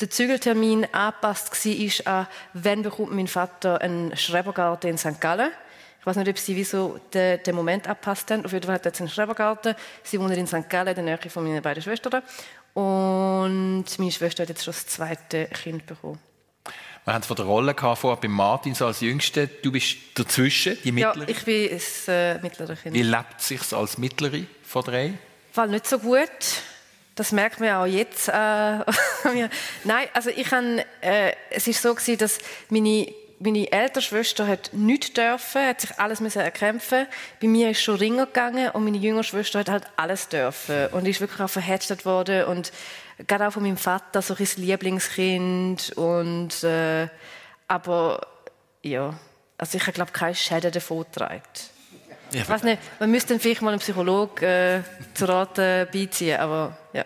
der Zügeltermin angepasst war an, wann bekommt mein Vater einen Schrebergarten in St. Gallen. Ich weiß nicht, ob sie wieso den, den Moment abpasst haben. Auf jeden Fall hat er einen Schrebergarten. Sie wohnen in St. Gallen, in der Nähe von meinen beiden Schwestern. Und meine Schwester hat jetzt schon das zweite Kind bekommen. Wir haben von der Rolle vor bei Martin so als Jüngste. Du bist dazwischen, die Mittlere. Ja, ich bin das äh, mittlere Kind. Wie lebt es sich als Mittlere von drei? Fall nicht so gut. Das merkt man auch jetzt. Äh, Nein, also ich habe, äh, es ist so gewesen, dass meine meine ältere Schwester hat nichts dürfen, hat sich alles müssen erkämpfen. Bei mir ist schon Ringer gegangen und meine jüngere Schwester hat halt alles dürfen und ist wirklich auch verhetztet worden und gerade auch von meinem Vater so ein Lieblingskind und äh, aber ja, also ich habe glaube keine Schäden davon getragen. Ja, ich weiß nicht, man müsste dann vielleicht mal einen Psychologen äh, zu Rat beiziehen, aber ja.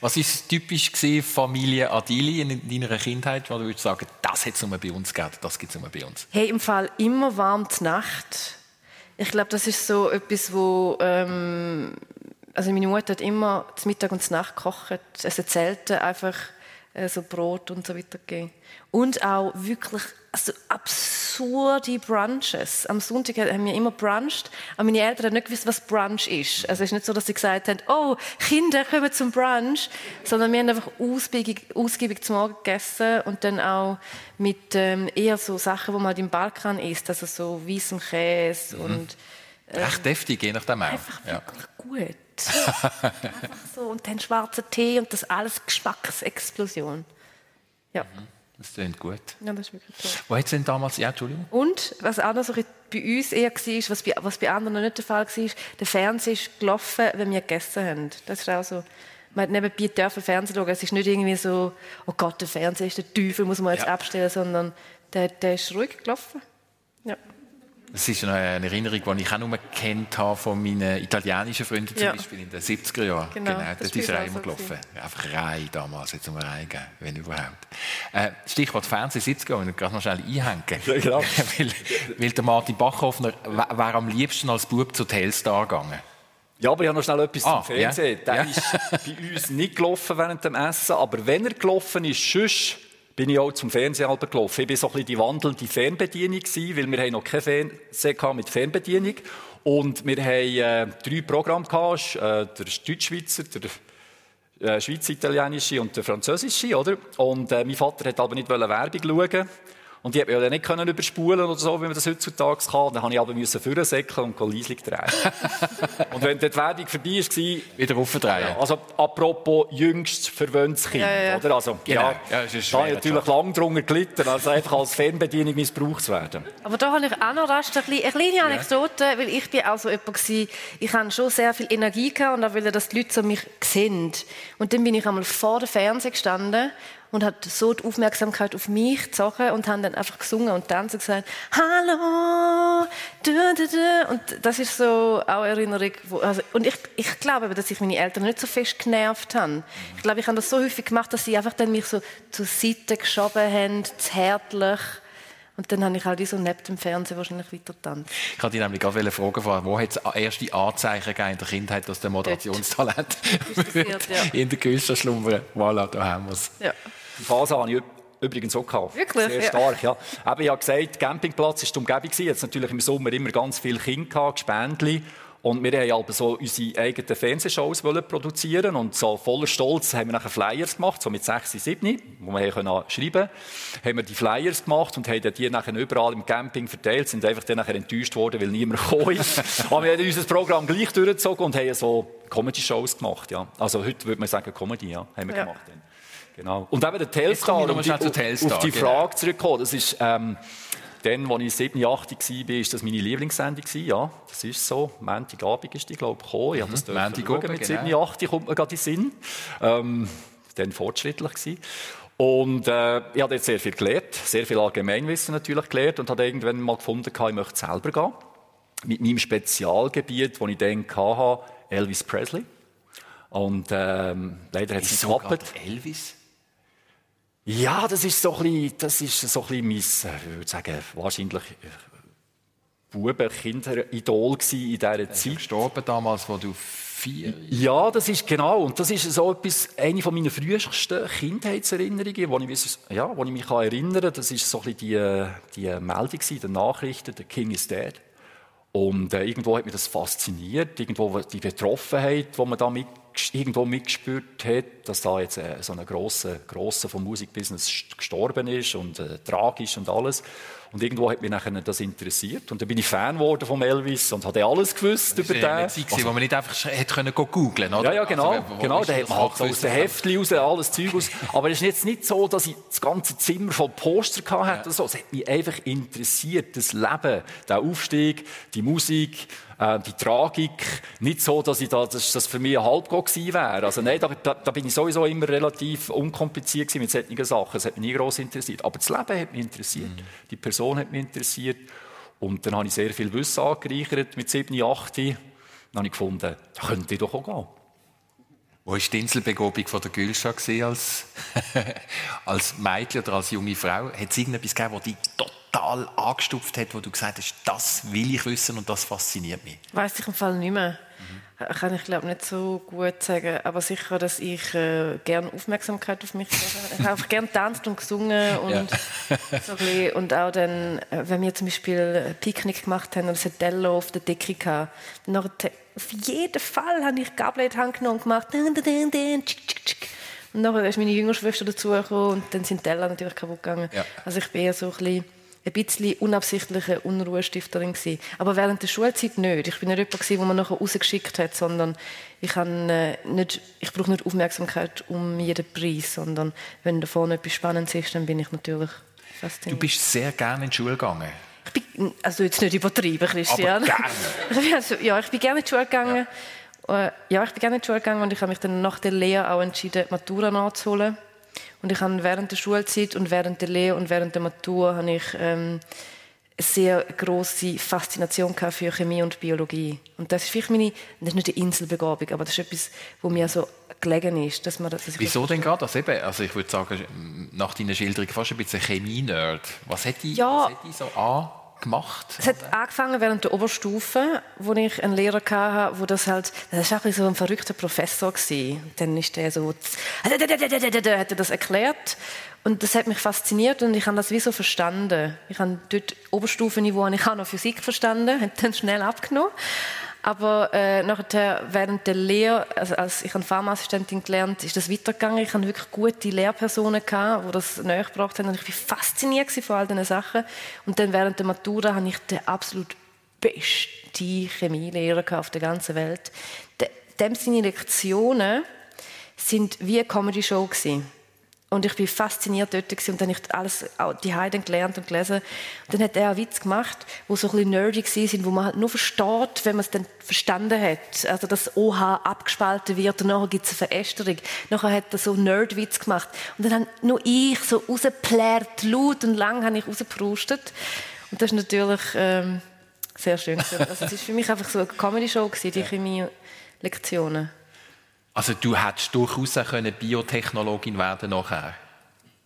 Was ist typisch gewesen, Familie Adili in deiner Kindheit, wo du würdest sagen, das hat es nur bei uns gegeben, das gibt es nur bei uns? Hey, im Fall immer warm die Nacht. Ich glaube, das ist so etwas, wo ähm, also meine Mutter hat immer zum Mittag und zur Nacht gekocht. Es erzählte einfach äh, so Brot und so weiter gegeben. Und auch wirklich also absurde Brunches. Am Sonntag haben wir immer bruncht, aber meine Eltern haben nicht gewusst, was Brunch ist. Also es ist nicht so, dass sie gesagt haben, oh, Kinder kommen zum Brunch, sondern wir haben einfach ausgiebig, ausgiebig zum Morgen gegessen und dann auch mit ähm, eher so Sachen, wo man halt im Balkan isst, also so weißem Käse mhm. und ähm, Recht deftig, je nachdem auch. Einfach wirklich gut. einfach so und dann schwarzer Tee und das alles Geschmacksexplosion. Ja. Das klingt gut. ja, das ist wirklich toll. Wo hat denn damals... Ja, Entschuldigung. Und was auch noch so bei uns eher war, was bei, was bei anderen noch nicht der Fall war, der Fernseher ist gelaufen, wenn wir gegessen haben. Das ist auch so. Man nebenbei dürfen Fernsehen schauen. Es ist nicht irgendwie so, oh Gott, der Fernseher ist der Teufel, muss man jetzt Ja. abstellen, sondern der, der ist ruhig gelaufen. Ja. Das ist eine eine Erinnerung, die ich auch nur kennt habe von meinen italienischen Freunden, zum Ja. Beispiel in den 70er Jahren. Genau, das das ist auch immer gelaufen. Einfach rein damals, jetzt nur rein geben, wenn überhaupt. Äh, Stichwort Fernsehen, 70er Jahre, wenn ich gerade noch schnell einhängen. Ja, genau. weil, weil der Martin Bachhoffner wäre am liebsten als Bub zu Telstar gegangen. Ja, aber ich habe noch schnell etwas Ah, zum Fernsehen. ja. Der Ja. ist bei uns nicht gelaufen während dem Essen, aber wenn er gelaufen ist, sonst bin ich auch zum Fernsehen halber gelaufen. Ich war so ein bisschen die wandelnde Fernbedienung, gewesen, weil wir noch kein Fernsehen gehabt mit Fernbedienung. Und wir haben äh, drei Programme gehabt, äh, der Deutschschweizer, der äh, Schweiz-Italienische und der Französische, oder? Und äh, mein Vater hat aber nicht Werbung schauen. Und ich konnte ja nicht können überspulen oder so, wie man das heutzutage kann. Dann musste ich aber müssen vorsäckeln und leislich drehen. und wenn dort die Werbung vorbei war, Wieder aufdrehen. also apropos jüngst verwöhntes Kind, Ja, ja, ja. oder? Also, Genau. ja, Ja, das ist da habe ich natürlich lang drunter gelitten, also einfach als Fernbedienung missbraucht zu werden. Aber da habe ich auch noch rasch eine kleine, eine kleine Anekdote, weil ich bin auch so jemand gewesen, ich hatte schon sehr viel Energie gehabt und auch wollte, dass die Leute so mich sehen. Und dann bin ich einmal vor dem Fernseher gestanden und hat so die Aufmerksamkeit auf mich gezogen und haben dann einfach gesungen und tanzen gesagt, Hallo, du, du, du. Und das ist so auch eine Erinnerung, wo, also, und ich, ich glaube eben, dass ich meine Eltern nicht so fest genervt habe. Ich glaube, ich habe das so häufig gemacht, dass sie einfach dann mich so zur Seite geschoben haben, zärtlich. Und dann habe ich halt so neben dem Fernsehen wahrscheinlich weiter getanzt. Ich wollte dich nämlich gerade fragen, wo hat es erste Anzeichen gegeben in der Kindheit, dass der Moderationstalent passiert, ja. in der Küche schlummern? Voilà, da haben wir es. Ja. Die Phase habe ich üb- übrigens auch gehabt. Wirklich? Sehr Ja. stark, ja. Eben, ich habe gesagt, Campingplatz war die Umgebung. gewesen. Jetzt natürlich im Sommer immer ganz viele Kinder gehabt, Gespendli. Und wir wollten aber so unsere eigenen Fernsehshows wollen produzieren und so voller Stolz haben wir nachher Flyers gemacht, so mit 6, 7, wo wir haben können schreiben haben wir die Flyers gemacht und haben die nachher überall im Camping verteilt, sind einfach dann nachher enttäuscht worden, weil niemand gekommen ist. aber wir haben unser Programm gleich durchgezogen und haben so Comedy-Shows gemacht, ja. Also heute würde man sagen Comedy, ja, haben wir Ja. gemacht. Dann. Genau. Und eben der Telstar, um die, auf- Telstar, auf die genau. Frage zurückkommen, das ist, ähm, dann, als ich 7, 8 war, ist das meine Lieblingssendung ja. Das ist so. Montagabend ist die, glaube ich, gekommen. Ich habe das Montagabend, schauen mit genau. 7, 8, kommt mir gerade in den Sinn. Ähm, dann fortschrittlich gewesen. Und äh, ich habe dort sehr viel gelernt, sehr viel Allgemeinwissen natürlich gelernt und habe irgendwann mal gefunden, ich möchte selber gehen. Mit meinem Spezialgebiet, das ich dann hatte, Elvis Presley. Und ähm, leider hat es nicht geklappt. Elvis? Ja, das ist so ein bisschen, das ist so ein bisschen mein, äh, ich würde sagen, wahrscheinlich äh, Buben-Kinder-Idol gewesen in dieser Er Zeit. gestorben damals, wo du vier... Ja, das ist genau. Und das ist so etwas, eine von meiner frühesten Kindheitserinnerungen, wo ich, ja, wo ich mich erinnern kann. Das ist so ein bisschen die, äh, die Meldung der Nachrichten, der King is dead. Und äh, irgendwo hat mich das fasziniert, irgendwo die Betroffenheit, die man da mit, irgendwo mitgespürt hat, dass da jetzt äh, so ein grosser, grosser vom Musikbusiness st- gestorben ist und äh, tragisch und alles. Und irgendwo hat mich nachher das interessiert. Und dann bin ich Fan geworden von Elvis und hatte alles gewusst über Das war den. Zeit, wo man nicht einfach hätte können go googlen oder? Ja, ja, genau. Also, genau da hat man halt so aus den Heftchen raus alles Zeug aus. Aber es ist jetzt nicht so, dass ich das ganze Zimmer voll Poster hatte. oder So. Es hat mich einfach interessiert, das Leben, der Aufstieg, die Musik, äh, die Tragik. Nicht so, dass ich da, dass das für mich ein Halbgott gewesen wäre. Also nein, da, da, da bin ich sowieso immer relativ unkompliziert mit solchen Sachen. Es hat mich nie gross interessiert. Aber das Leben hat mich interessiert. Die Person hat mich interessiert. Und dann habe ich sehr viel Wissen angereichert mit 7, 8. Dann habe ich gefunden, da könnte ich doch auch gehen. Wo war die Inselbegobung von der Gülscha als, als Mädchen oder als junge Frau? Hat es irgendetwas gegeben, das dich total angestupft hat, wo du gesagt hast, das will ich wissen und das fasziniert mich? Weiß ich im Fall nicht mehr. Kann ich glaube nicht so gut sagen, aber sicher, dass ich äh, gerne Aufmerksamkeit auf mich habe. Ich habe einfach gerne getanzt und gesungen und, Ja. so bisschen, und auch dann, äh, wenn wir zum Beispiel ein Picknick gemacht haben und es hat Dello auf der Decke gehabt, dann auf jeden Fall habe ich Gabel in die Hand genommen und gemacht und nachher ist meine jüngere Schwester dazugekommen und dann sind die Teller natürlich kaputt gegangen. Ja. Also ich bin eher so ein bisschen ein bisschen unabsichtliche Unruhestifterin gewesen. Aber während der Schulzeit nicht. Ich bin nicht jemand gewesen, wo man nachher rausgeschickt hat, sondern ich, äh, nicht, ich brauche nicht Aufmerksamkeit um jeden Preis, sondern wenn da vorne etwas Spannendes ist, dann bin ich natürlich fasziniert. Du bist sehr gerne in die Schule gegangen. Ich bin, also jetzt nicht übertrieben, Christian. Aber gerne. also, ja, ich bin gerne in die Schule gegangen. Ja. Äh, ja, ich bin gerne in die Schule gegangen und ich habe mich dann nach der Lehre auch entschieden, Matura nachzuholen. Und ich habe während der Schulzeit und während der Lehre und während der Matur habe ich ähm, eine sehr große Faszination für Chemie und Biologie. Und das ist vielleicht meine, das ist nicht eine Inselbegabung, aber das ist etwas, wo mir so gelegen ist. Dass man das, dass Wieso denn gerade das eben? Also ich würde sagen, nach deiner Schilderung fast ein bisschen Chemie-Nerd. Was hat die, ja. was hat die so an? Gemacht? Es hat angefangen während der Oberstufe, wo ich einen Lehrer hatte, wo das halt, das war auch so ein verrückter Professor gewesen. Dann ist der so, hat er das erklärt und das hat mich fasziniert und ich habe das wie so verstanden. Ich habe dort Oberstufenniveau, ich habe noch Physik verstanden, habe dann schnell abgenommen. Aber äh, nachher, während der Lehre, also als ich eine Pharmaassistentin gelernt, ist das weitergegangen. Ich hatte wirklich gute Lehrpersonen gehabt, die das näher haben. Und ich war fasziniert von all diesen Sachen. Und dann während der Matura hatte ich den absolut besten Chemielehrer auf der ganzen Welt. Dem seine Lektionen sind wie eine Comedy-Show. Und ich bin fasziniert dort gewesen. und dann habe ich alles die Heiden gelernt und gelesen. Und dann hat er einen Witz gemacht, wo so ein bisschen nerdy sind, wo man halt nur versteht, wenn man es dann verstanden hat. Also, dass OH abgespalten wird und nachher gibt es eine Verästerung. Nachher hat er so einen Nerd-Witz gemacht. Und dann habe nur ich so rausgeplärt, laut und lang habe ich rausgeprustet. Und das ist natürlich ähm, sehr schön. Also, es war für mich einfach so eine Comedy-Show, die Chemie-Lektionen. Also du hättest durchaus können Biotechnologin werden nachher.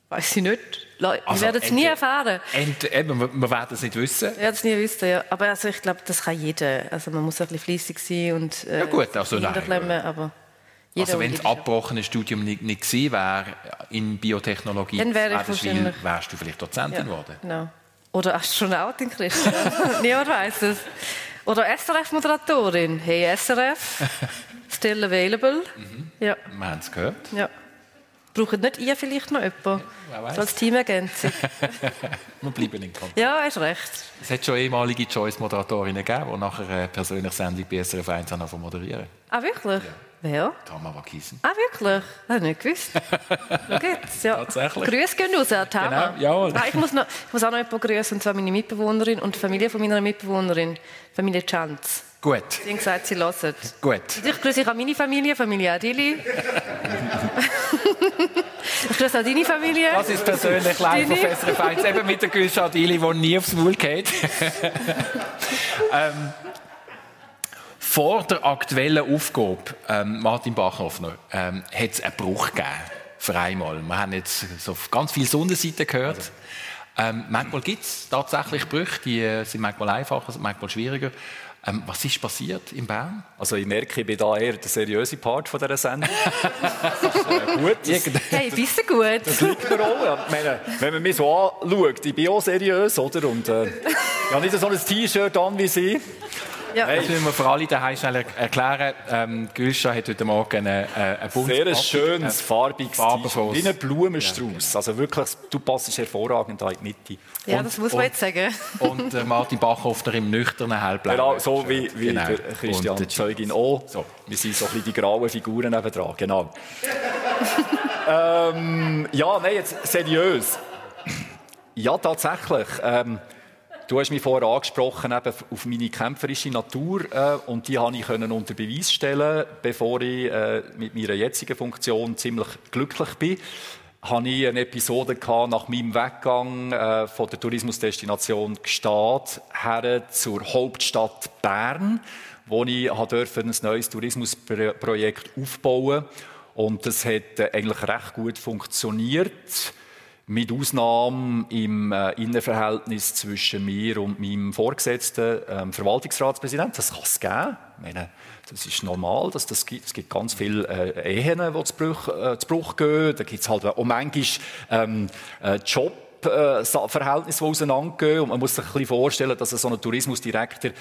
Weiß ich nicht. Wir also, werden es nie erfahren. Ent, eben, wir werden es nicht wissen. Wir werden es nie wissen, ja. Aber also, ich glaube, das kann jeder. Also man muss ein bisschen fleissig sein und äh, ja gut, also nein, aber also wenn das abgebrochene Studium nicht, nicht gewesen wäre in Biotechnologie, dann wäre ich wahrscheinlich... wärst du vielleicht Dozentin geworden. Ja, genau. Oder Astronautin, Christian. Niemand weiß es. Oder SRF-Moderatorin. Hey SRF, still available. Mhm. Ja. Wir haben es gehört. Ja. Braucht nicht ihr vielleicht noch jemanden? Ja, so als Teamergänzung. Wir bleiben in Kontakt. Ja, hast recht. Es hat schon ehemalige Choice-Moderatorinnen gegeben, die nachher eine persönliche Sendung bei SRF 1 haben moderieren. Ah, wirklich? Ja. Wer? Tamara Kiesen. Ah, wirklich? Habe ich nicht gewusst. Schau jetzt. Ja. Tatsächlich. Grüße gehen raus, Tamara. Genau. Ah, ich, muss noch, ich muss auch noch jemanden grüßen, und zwar meine Mitbewohnerin und die Familie von meiner Mitbewohnerin, Familie Chanz. Gut. Sie haben gesagt, sie hören. Gut. Ich grüße auch meine Familie, Familie Adili. ich grüße auch deine Familie. Das ist persönlich live auf SRF 1, eben mit der Gülscha Adili, die nie aufs Maul geht. ähm, vor der aktuellen Aufgabe, ähm, Martin Bachhoffner, ähm, hat es einen Bruch gegeben. Für einmal. Wir haben jetzt so ganz viele Sonnenseiten gehört. Ähm, manchmal gibt es tatsächlich Brüche, die äh, sind manchmal einfacher, manchmal schwieriger. Ähm, was ist passiert in Bern? Also ich merke, ich bin da eher der seriöse Part von dieser Sendung. das ist äh, gut. Das, hey, bist du gut? Das liegt mir auch. Ich meine, wenn man mich so anschaut, ich bin auch seriös, oder? Und äh, ich habe nicht so ein T-Shirt an wie Sie. Ja. Das müssen wir für alle daheim schnell erklären. Ähm, Gülscha hat heute Morgen ein, ein buntes Sehr ein schönes, farbiges T-Shirt. Wie ein Blumenstrauß. Ja. Also wirklich, du passt hervorragend da in die Mitte. Ja, und, das muss man jetzt sagen. Und äh, Martin Bachhoffner im nüchternen Hellblau. Genau, so wie, wie genau. der Christian und Zeugin auch. So. Wir sind so ein bisschen die grauen Figuren nebendran. Genau. ähm, ja, nein, jetzt seriös. Ja, tatsächlich. Ähm, Du hast mich vorher angesprochen eben auf meine kämpferische Natur äh, und die habe ich können unter Beweis stellen, bevor ich äh, mit meiner jetzigen Funktion ziemlich glücklich bin. Habe ich eine Episode gehabt nach meinem Weggang äh, von der Tourismusdestination Gstaad her zur Hauptstadt Bern, wo ich ein neues Tourismusprojekt aufbauen und das hat äh, eigentlich recht gut funktioniert mit Ausnahme im äh, Innenverhältnis zwischen mir und meinem Vorgesetzten ähm, Verwaltungsratspräsident. Das kann es geben. Ich meine, das ist normal, dass das gibt. Es gibt ganz viele äh, Ehen, die zu Bruch, äh, zu Bruch gehen. Da gibt es halt auch manchmal ähm, äh, Job Verhältnisse, die auseinandergehen. Und man muss sich ein bisschen vorstellen, dass so ein Tourismusdirektor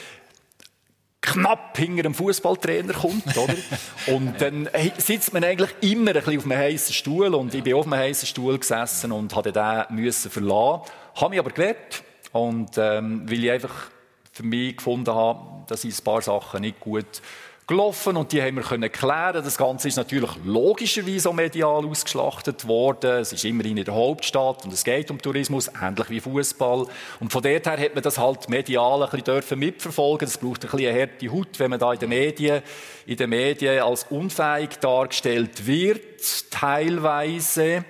knapp hinter einem Fußballtrainer kommt, oder? Und dann sitzt man eigentlich immer ein bisschen auf einem heißen Stuhl und ich bin auf einem heißen Stuhl gesessen und hatte den müssen verlassen. Habe mich aber gewehrt Und ähm, weil ich einfach für mich gefunden habe, dass ich ein paar Sachen nicht gut gelaufen und die haben wir können klären. Das Ganze ist natürlich logischerweise auch medial ausgeschlachtet worden. Es ist immerhin in der Hauptstadt und es geht um Tourismus, ähnlich wie Fußball. Und von dort her hat man das halt medial ein bisschen dürfen mitverfolgen. Es braucht ein bisschen eine harte Haut, wenn man da in den Medien, in den Medien als unfähig dargestellt wird, teilweise.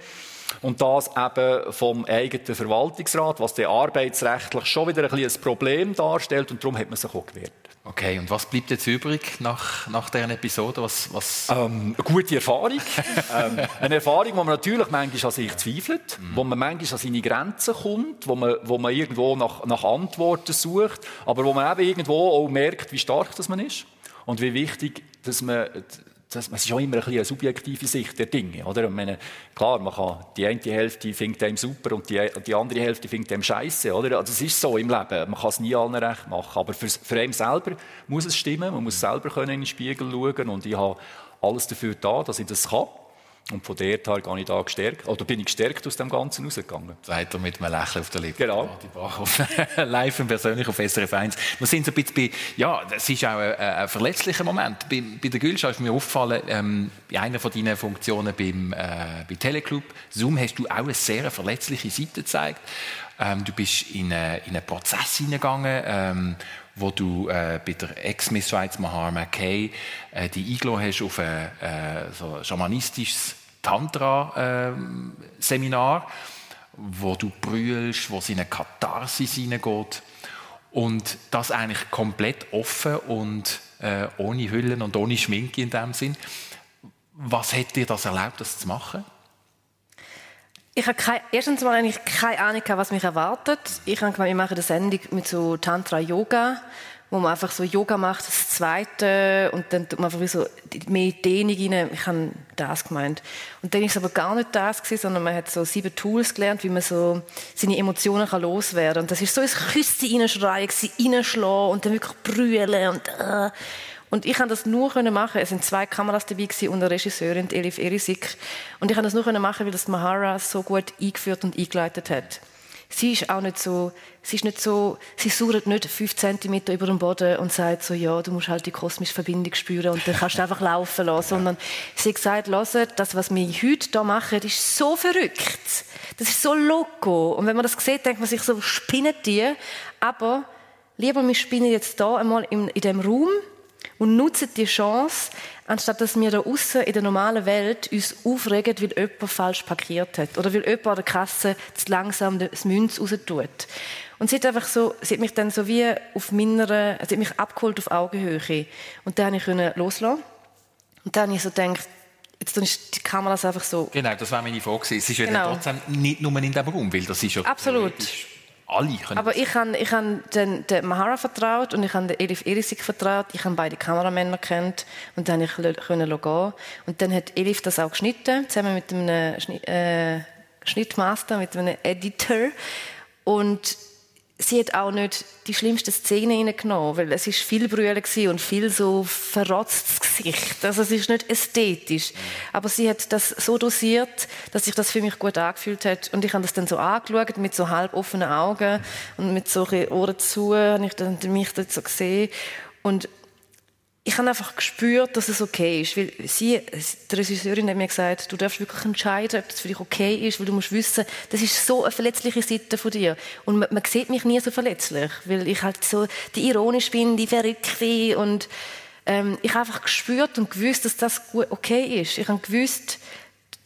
Und das eben vom eigenen Verwaltungsrat, was der arbeitsrechtlich schon wieder ein, bisschen ein Problem darstellt. Und darum hat man sich auch gewehrt. Okay, und was bleibt jetzt übrig nach, nach dieser Episode? Was, was? Ähm, eine gute Erfahrung. ähm, eine Erfahrung, wo man natürlich manchmal an sich zweifelt, mhm. wo man manchmal an seine Grenzen kommt, wo man, wo man irgendwo nach, nach Antworten sucht, aber wo man eben irgendwo auch merkt, wie stark das man ist und wie wichtig, dass man das, es ist auch immer ein eine subjektive Sicht der Dinge. Oder? meine, klar, man kann, die eine Hälfte findet einem super und die, die andere Hälfte findet einem scheiße. Oder? Also, das ist so im Leben. Man kann es nie allen recht machen. Aber für, für einen selber muss es stimmen. Man muss selber können in den Spiegel schauen. Und ich habe alles dafür da, dass ich das kann. Und von der her gehe ich da gestärkt, oder bin ich gestärkt aus dem Ganzen rausgegangen. Sagt er mit einem Lächeln auf der Lippe. Genau. Live und persönlich auf SRF 1. Wir sind so ein bisschen bei, ja, das ist auch ein, ein verletzlicher Moment. Bei, bei der Gülscha ist mir aufgefallen, ähm, bei einer von deinen Funktionen beim, äh, bei Teleclub, Zoom, hast du auch eine sehr verletzliche Seite gezeigt. Ähm, du bist in, eine, in einen Prozess hineingegangen, ähm, wo du äh, bei der Ex-Miss Schweiz Mahar McKay äh, die eingeladen hast auf ein äh, so schamanistisches Tantra-Seminar, ähm, wo du brüllst, wo es in eine Katharsis hineingeht. Und das eigentlich komplett offen und äh, ohne Hüllen und ohne Schminke in dem Sinn. Was hat dir das erlaubt, das zu machen? Ich habe keine, erstens mal eigentlich keine Ahnung, was mich erwartet. Ich habe gemeint, wir machen eine Sendung mit so Tantra-Yoga, wo man einfach so Yoga macht, das Zweite, und dann tut man einfach wie so mehr Dehnung rein. Ich habe das gemeint. Und dann ist es aber gar nicht das gewesen, sondern man hat so sieben Tools gelernt, wie man so seine Emotionen kann loswerden. Und das ist so ein Küsse reinschreien, reinschlagen und dann wirklich brüllen und, äh. Und ich konnte das nur machen. Es sind zwei Kameras dabei und eine Regisseurin, Elif Erisik. Und ich konnte das nur machen, weil das Mahara so gut eingeführt und eingeleitet hat. Sie ist auch nicht so, sie ist nicht so, sie sucht nicht fünf Zentimeter über den Boden und sagt so, ja, du musst halt die kosmische Verbindung spüren und dann kannst du einfach laufen lassen, sondern sie hat gesagt, hört, das, was wir heute hier machen, ist so verrückt. Das ist so loco. Und wenn man das sieht, denkt man sich so, spinnen die? Aber lieber, wir spinnen jetzt da einmal in, in dem Raum, und nutzen die Chance, anstatt dass wir da außen in der normalen Welt uns aufregen, weil jemand falsch parkiert hat oder weil jemand an der Kasse zu langsam das Münz raus tut. Und sie hat einfach so, sie hat mich dann so wie auf meiner, sie hat mich abgeholt auf Augenhöhe. Und dann konnte ich loslassen. Und dann habe ich so gedacht, jetzt ist die Kamera einfach so. Genau, das war meine Frage. Es ist ja genau. trotzdem nicht nur in diesem Raum, weil das ist ja Absolut alle können. Aber ich habe ich hab den, den Mahara vertraut und ich habe den Elif Erisik vertraut. Ich habe beide Kameramänner kennt und dann ich können gehen. Und dann hat Elif das auch geschnitten, zusammen mit einem äh, Schnittmaster, mit einem Editor. Und sie hat auch nicht die schlimmsten Szenen hineingenommen, weil es ist viel Brüllen und viel so verrotztes Gesicht. Also es ist nicht ästhetisch. Aber sie hat das so dosiert, dass sich das für mich gut angefühlt hat. Und ich habe das dann so angeschaut, mit so halb offenen Augen und mit so Ohren zu, habe ich dann mich so gesehen. Und ich habe einfach gespürt, dass es okay ist. Weil sie, die Regisseurin hat mir gesagt, du darfst wirklich entscheiden, ob das für dich okay ist, weil du musst wissen, das ist so eine verletzliche Seite von dir. Und man, man sieht mich nie so verletzlich, weil ich halt so die ironisch bin, die Verrückte und ähm, ich habe einfach gespürt und gewusst, dass das okay ist. Ich habe gewusst,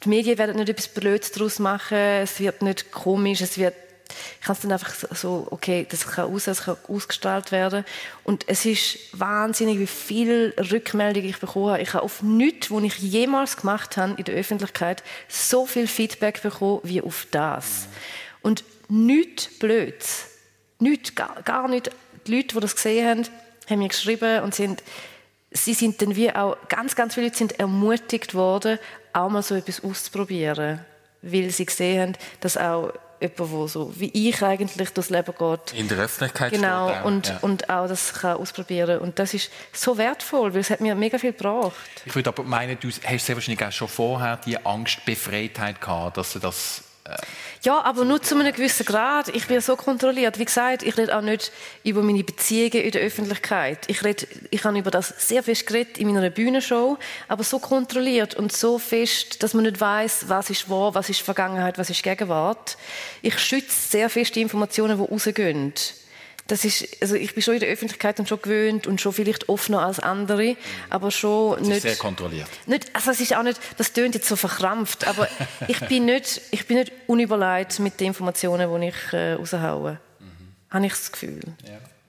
die Medien werden nicht etwas Blödes daraus machen, es wird nicht komisch, es wird ich kann es dann einfach so, okay, das kann raus, das kann ausgestrahlt werden. Und es ist wahnsinnig, wie viele Rückmeldungen ich bekommen habe. Ich habe auf nichts, was ich jemals gemacht habe in der Öffentlichkeit, so viel Feedback bekommen wie auf das. Und nichts Blöds. Nichts, gar, gar nicht. Die Leute, die das gesehen haben, haben mir geschrieben und sind, sie sind dann wie auch, ganz, ganz viele Leute sind ermutigt worden, auch mal so etwas auszuprobieren. Weil sie gesehen haben, dass auch jemand, der so wie ich eigentlich durchs Leben geht. In der Öffentlichkeit Genau, steht, und, ja. und auch das kann ausprobieren. Und das ist so wertvoll, weil es hat mir mega viel gebracht. Ich würde aber meinen, du hast sehr wahrscheinlich auch schon vorher die Angstbefreitheit gehabt, dass du das Ja, aber nur zu einem gewissen Grad. Ich bin so kontrolliert. Wie gesagt, ich rede auch nicht über meine Beziehungen in der Öffentlichkeit. Ich, rede, ich habe über das sehr fest geredet in meiner Bühnenshow, aber so kontrolliert und so fest, dass man nicht weiß, was ist wahr, was ist Vergangenheit, was ist Gegenwart. Ich schütze sehr fest die Informationen, die rausgehen das ist, also ich bin schon in der Öffentlichkeit und schon gewöhnt und schon vielleicht offener als andere, aber schon nicht... sehr kontrolliert. Nicht, also es ist auch nicht, das tönt jetzt so verkrampft, aber ich bin nicht, ich bin nicht unüberlegt mit den Informationen, die ich äh, raushaue. Mhm. Habe ich das Gefühl.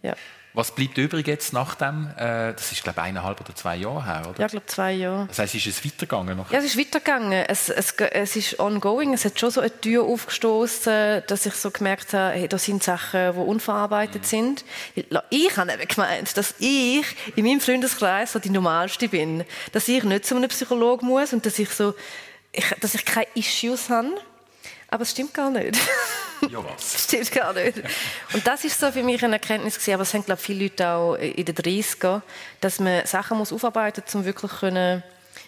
Ja. ja. Was bleibt übrig jetzt nach dem? Äh, das ist, glaube ich, eineinhalb oder zwei Jahre her, oder? Ja, ich glaube, zwei Jahre. Das heißt, ist es weitergegangen? Noch? Ja, es ist weitergegangen. Es, es, es ist ongoing. Es hat schon so eine Tür aufgestoßen, dass ich so gemerkt habe, hey, da sind Sachen, die unverarbeitet mhm. sind. Ich habe eben gemeint, dass ich in meinem Freundeskreis so die Normalste bin. Dass ich nicht zu einem Psychologen muss und dass ich so, ich, dass ich keine Issues habe. Aber es stimmt gar nicht. Ja, was? Stimmt gar nicht. Und das ist so für mich eine Erkenntnis gewesen, aber es haben, glaube ich, viele Leute auch in den 30er, dass man Sachen muss aufarbeiten muss, um wirklich können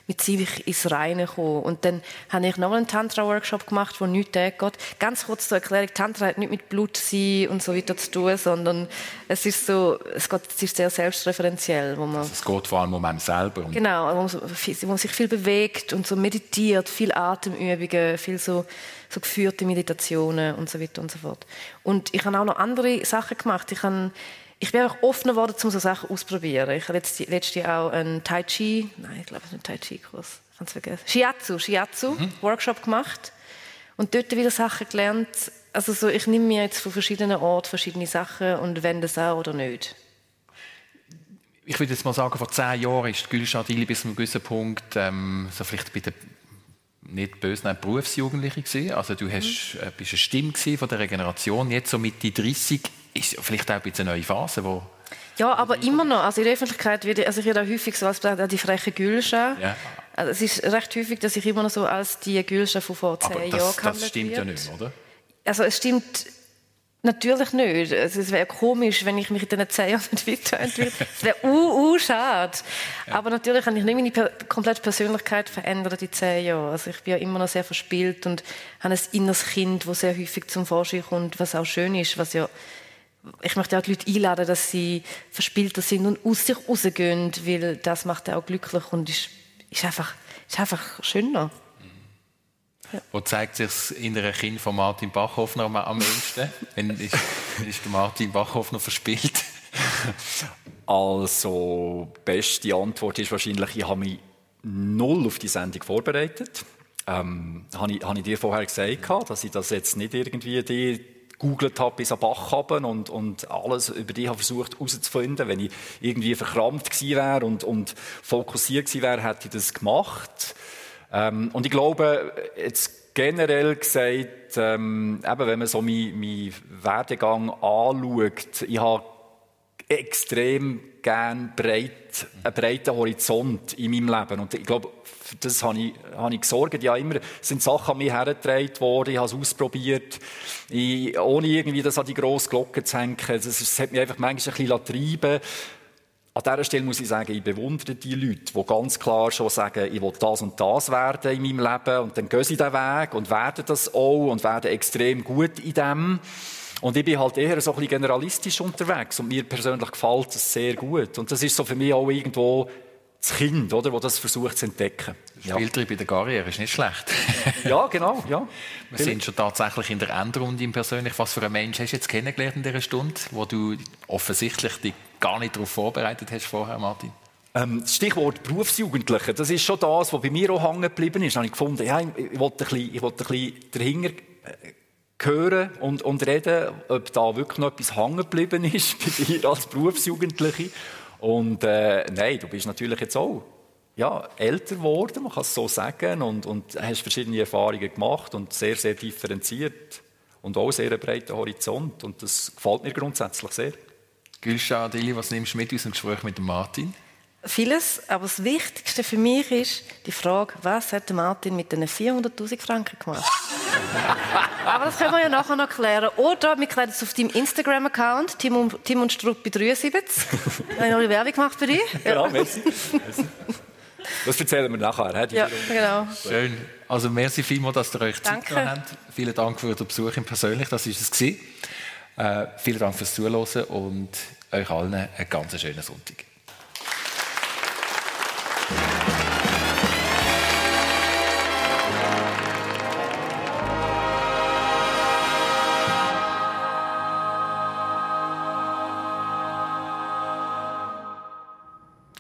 mit sich ins Reine kommen. Und dann habe ich noch einen Tantra-Workshop gemacht, wo nichts geht. Ganz kurz zur Erklärung, Tantra hat nicht mit Blut sein und so weiter zu tun, sondern es ist so, es, geht, es ist sehr selbstreferenziell. Wo man, also es geht vor allem um einen selber. Genau, wo man, wo man sich viel bewegt und so meditiert, viel Atemübungen, viel so so geführte Meditationen und so weiter und so fort. Und ich habe auch noch andere Sachen gemacht. Ich, habe, ich bin auch offener geworden, um so Sachen auszuprobieren. Ich habe letztes, letztes Jahr auch einen Tai Chi, nein, ich glaube, es ist ein Tai Chi-Kurs, ich habe es vergessen, Shiatsu, Shiatsu, mhm. Workshop gemacht und dort wieder Sachen gelernt. Also so, ich nehme mir jetzt von verschiedenen Orten verschiedene Sachen und wende es auch oder nicht ich würde jetzt mal sagen, vor zehn Jahren ist Gülschad bis zu einem gewissen Punkt, ähm, so vielleicht bei den nicht böse, nein, Berufsjugendliche gewesen. Also du hast, mhm. bist eine Stimme von der Generation. Jetzt so Mitte 30 ist vielleicht auch ein eine neue Phase, wo ja, aber immer noch. Also in der Öffentlichkeit wird, also ich werde auch häufig so als die freche Gülscha. Ja. Also es ist recht häufig, dass ich immer noch so als die Gülscha von vor zehn aber das, Jahren das stimmt wird. ja nicht, oder? Also es stimmt Natürlich nicht. Also es wäre komisch, wenn ich mich in diesen zehn Jahren nicht weiterentwickle. Es wäre uh, uh, schade. Ja. Aber natürlich habe ich nicht meine per komplette Persönlichkeit verändert in zehn Jahren. Also ich bin ja immer noch sehr verspielt und habe ein inneres Kind, das sehr häufig zum Vorschein kommt, was auch schön ist, was ja ich möchte auch die Leute einladen, dass sie verspielter sind und aus sich rausgehen, weil das macht auch glücklich und ist, ist, einfach, ist einfach schöner. Ja. Wo zeigt sich das innere Kind von Martin Bachhoffner am, am ehesten? Wenn ist, ist der Martin Bachhoffner verspielt? also, beste Antwort ist wahrscheinlich, ich habe mich null auf die Sendung vorbereitet. Ähm, habe, ich, habe ich dir vorher gesagt, dass ich das jetzt nicht irgendwie dir gegoogelt habe bis an Bach und, und alles über dich habe versucht herauszufinden. Wenn ich irgendwie verkrampft gewesen wäre und, und fokussiert gewesen wäre, hätte ich das gemacht. Ähm, und ich glaube, jetzt generell gesagt, ähm, eben, wenn man so meinen mein Werdegang anschaut, ich habe extrem gern breit, einen breiten Horizont in meinem Leben. Und ich glaube, für das habe ich, habe ich gesorgt. Ja, immer sind Sachen an mich hergetragen worden, ich habe es ausprobiert, ich, ohne irgendwie das an die grosse Glocke zu hängen. Das, das hat mich einfach manchmal ein bisschen treiben an dieser Stelle muss ich sagen, ich bewundere die Leute, die ganz klar schon sagen, ich will das und das werden in meinem Leben und dann gehen sie diesen Weg und werden das auch und werden extrem gut in dem. Und ich bin halt eher so ein bisschen generalistisch unterwegs und mir persönlich gefällt das sehr gut. Und das ist so für mich auch irgendwo das Kind, oder, das das versucht zu entdecken. Ja. Spieltrieb bei der Karriere ist nicht schlecht. ja, genau. Ja. Wir sind schon tatsächlich in der Endrunde im persönlich. Was für einen Mensch hast du jetzt kennengelernt in dieser Stunde, wo du offensichtlich dich gar nicht darauf vorbereitet hast vorher, Martin? Ähm, das Stichwort Berufsjugendliche, das ist schon das, was bei mir auch hängen geblieben ist. Da habe ich gefunden, ja, ich wollte ein bisschen, ich wollte ein bisschen dahinter äh, hören und, und reden, ob da wirklich noch etwas hängen geblieben ist bei dir als Berufsjugendliche. Und äh, nein, du bist natürlich jetzt auch ja, älter geworden, man kann es so sagen, und, und hast verschiedene Erfahrungen gemacht und sehr, sehr differenziert und auch sehr einen breiten Horizont. Und das gefällt mir grundsätzlich sehr. Gülscha Adili, was nimmst du mit aus dem Gespräch mit Martin? Vieles, aber das Wichtigste für mich ist die Frage, was hat Martin mit den 400'000 Franken gemacht? Aber das können wir ja nachher noch klären. Oder wir klären es auf deinem Instagram-Account, Tim und, Tim und Struppi 73. habe ich noch eine Werbung gemacht für dich. Ja, merci. merci. Das erzählen wir nachher. Ja, genau. Schön. Also merci vielmals, dass ihr euch Danke. Zeit genommen habt. Vielen Dank für den Besuch im Persönlich, das war es. Gewesen. Äh, vielen Dank fürs Zuhören und euch allen einen ganz schönen Sonntag.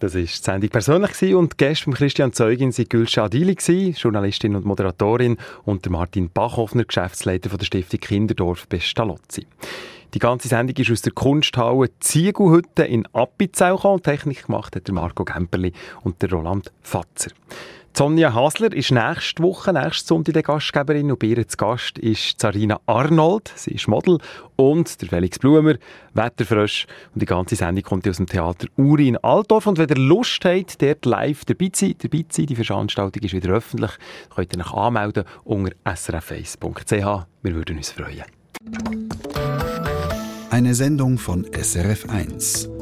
Das war die Sendung persönlich und Gäste von Christian Zeugin waren Gülscha Adili, Journalistin und Moderatorin, und Martin Bachhoffner, Geschäftsleiter der Stiftung Kinderdorf Pestalozzi. Die ganze Sendung ist aus der Kunsthalle Ziegelhütte in Appenzell gekommen. Technik gemacht hat der Marco Gemperli und der Roland Fatzer. Sonja Hasler ist nächste Woche, nächste Sonntag Gastgeberin. Und bei ihr zu Gast ist Sarina Arnold, sie ist Model. Und der Felix Blumer, Wetterfrösch und die ganze Sendung kommt aus dem Theater Uri in Altdorf. Und wenn ihr Lust habt, dort live dabei zu sein, dabei zu sein die Veranstaltung ist wieder öffentlich, könnt ihr euch anmelden unter srf1.ch, wir würden uns freuen. Eine Sendung von SRF1.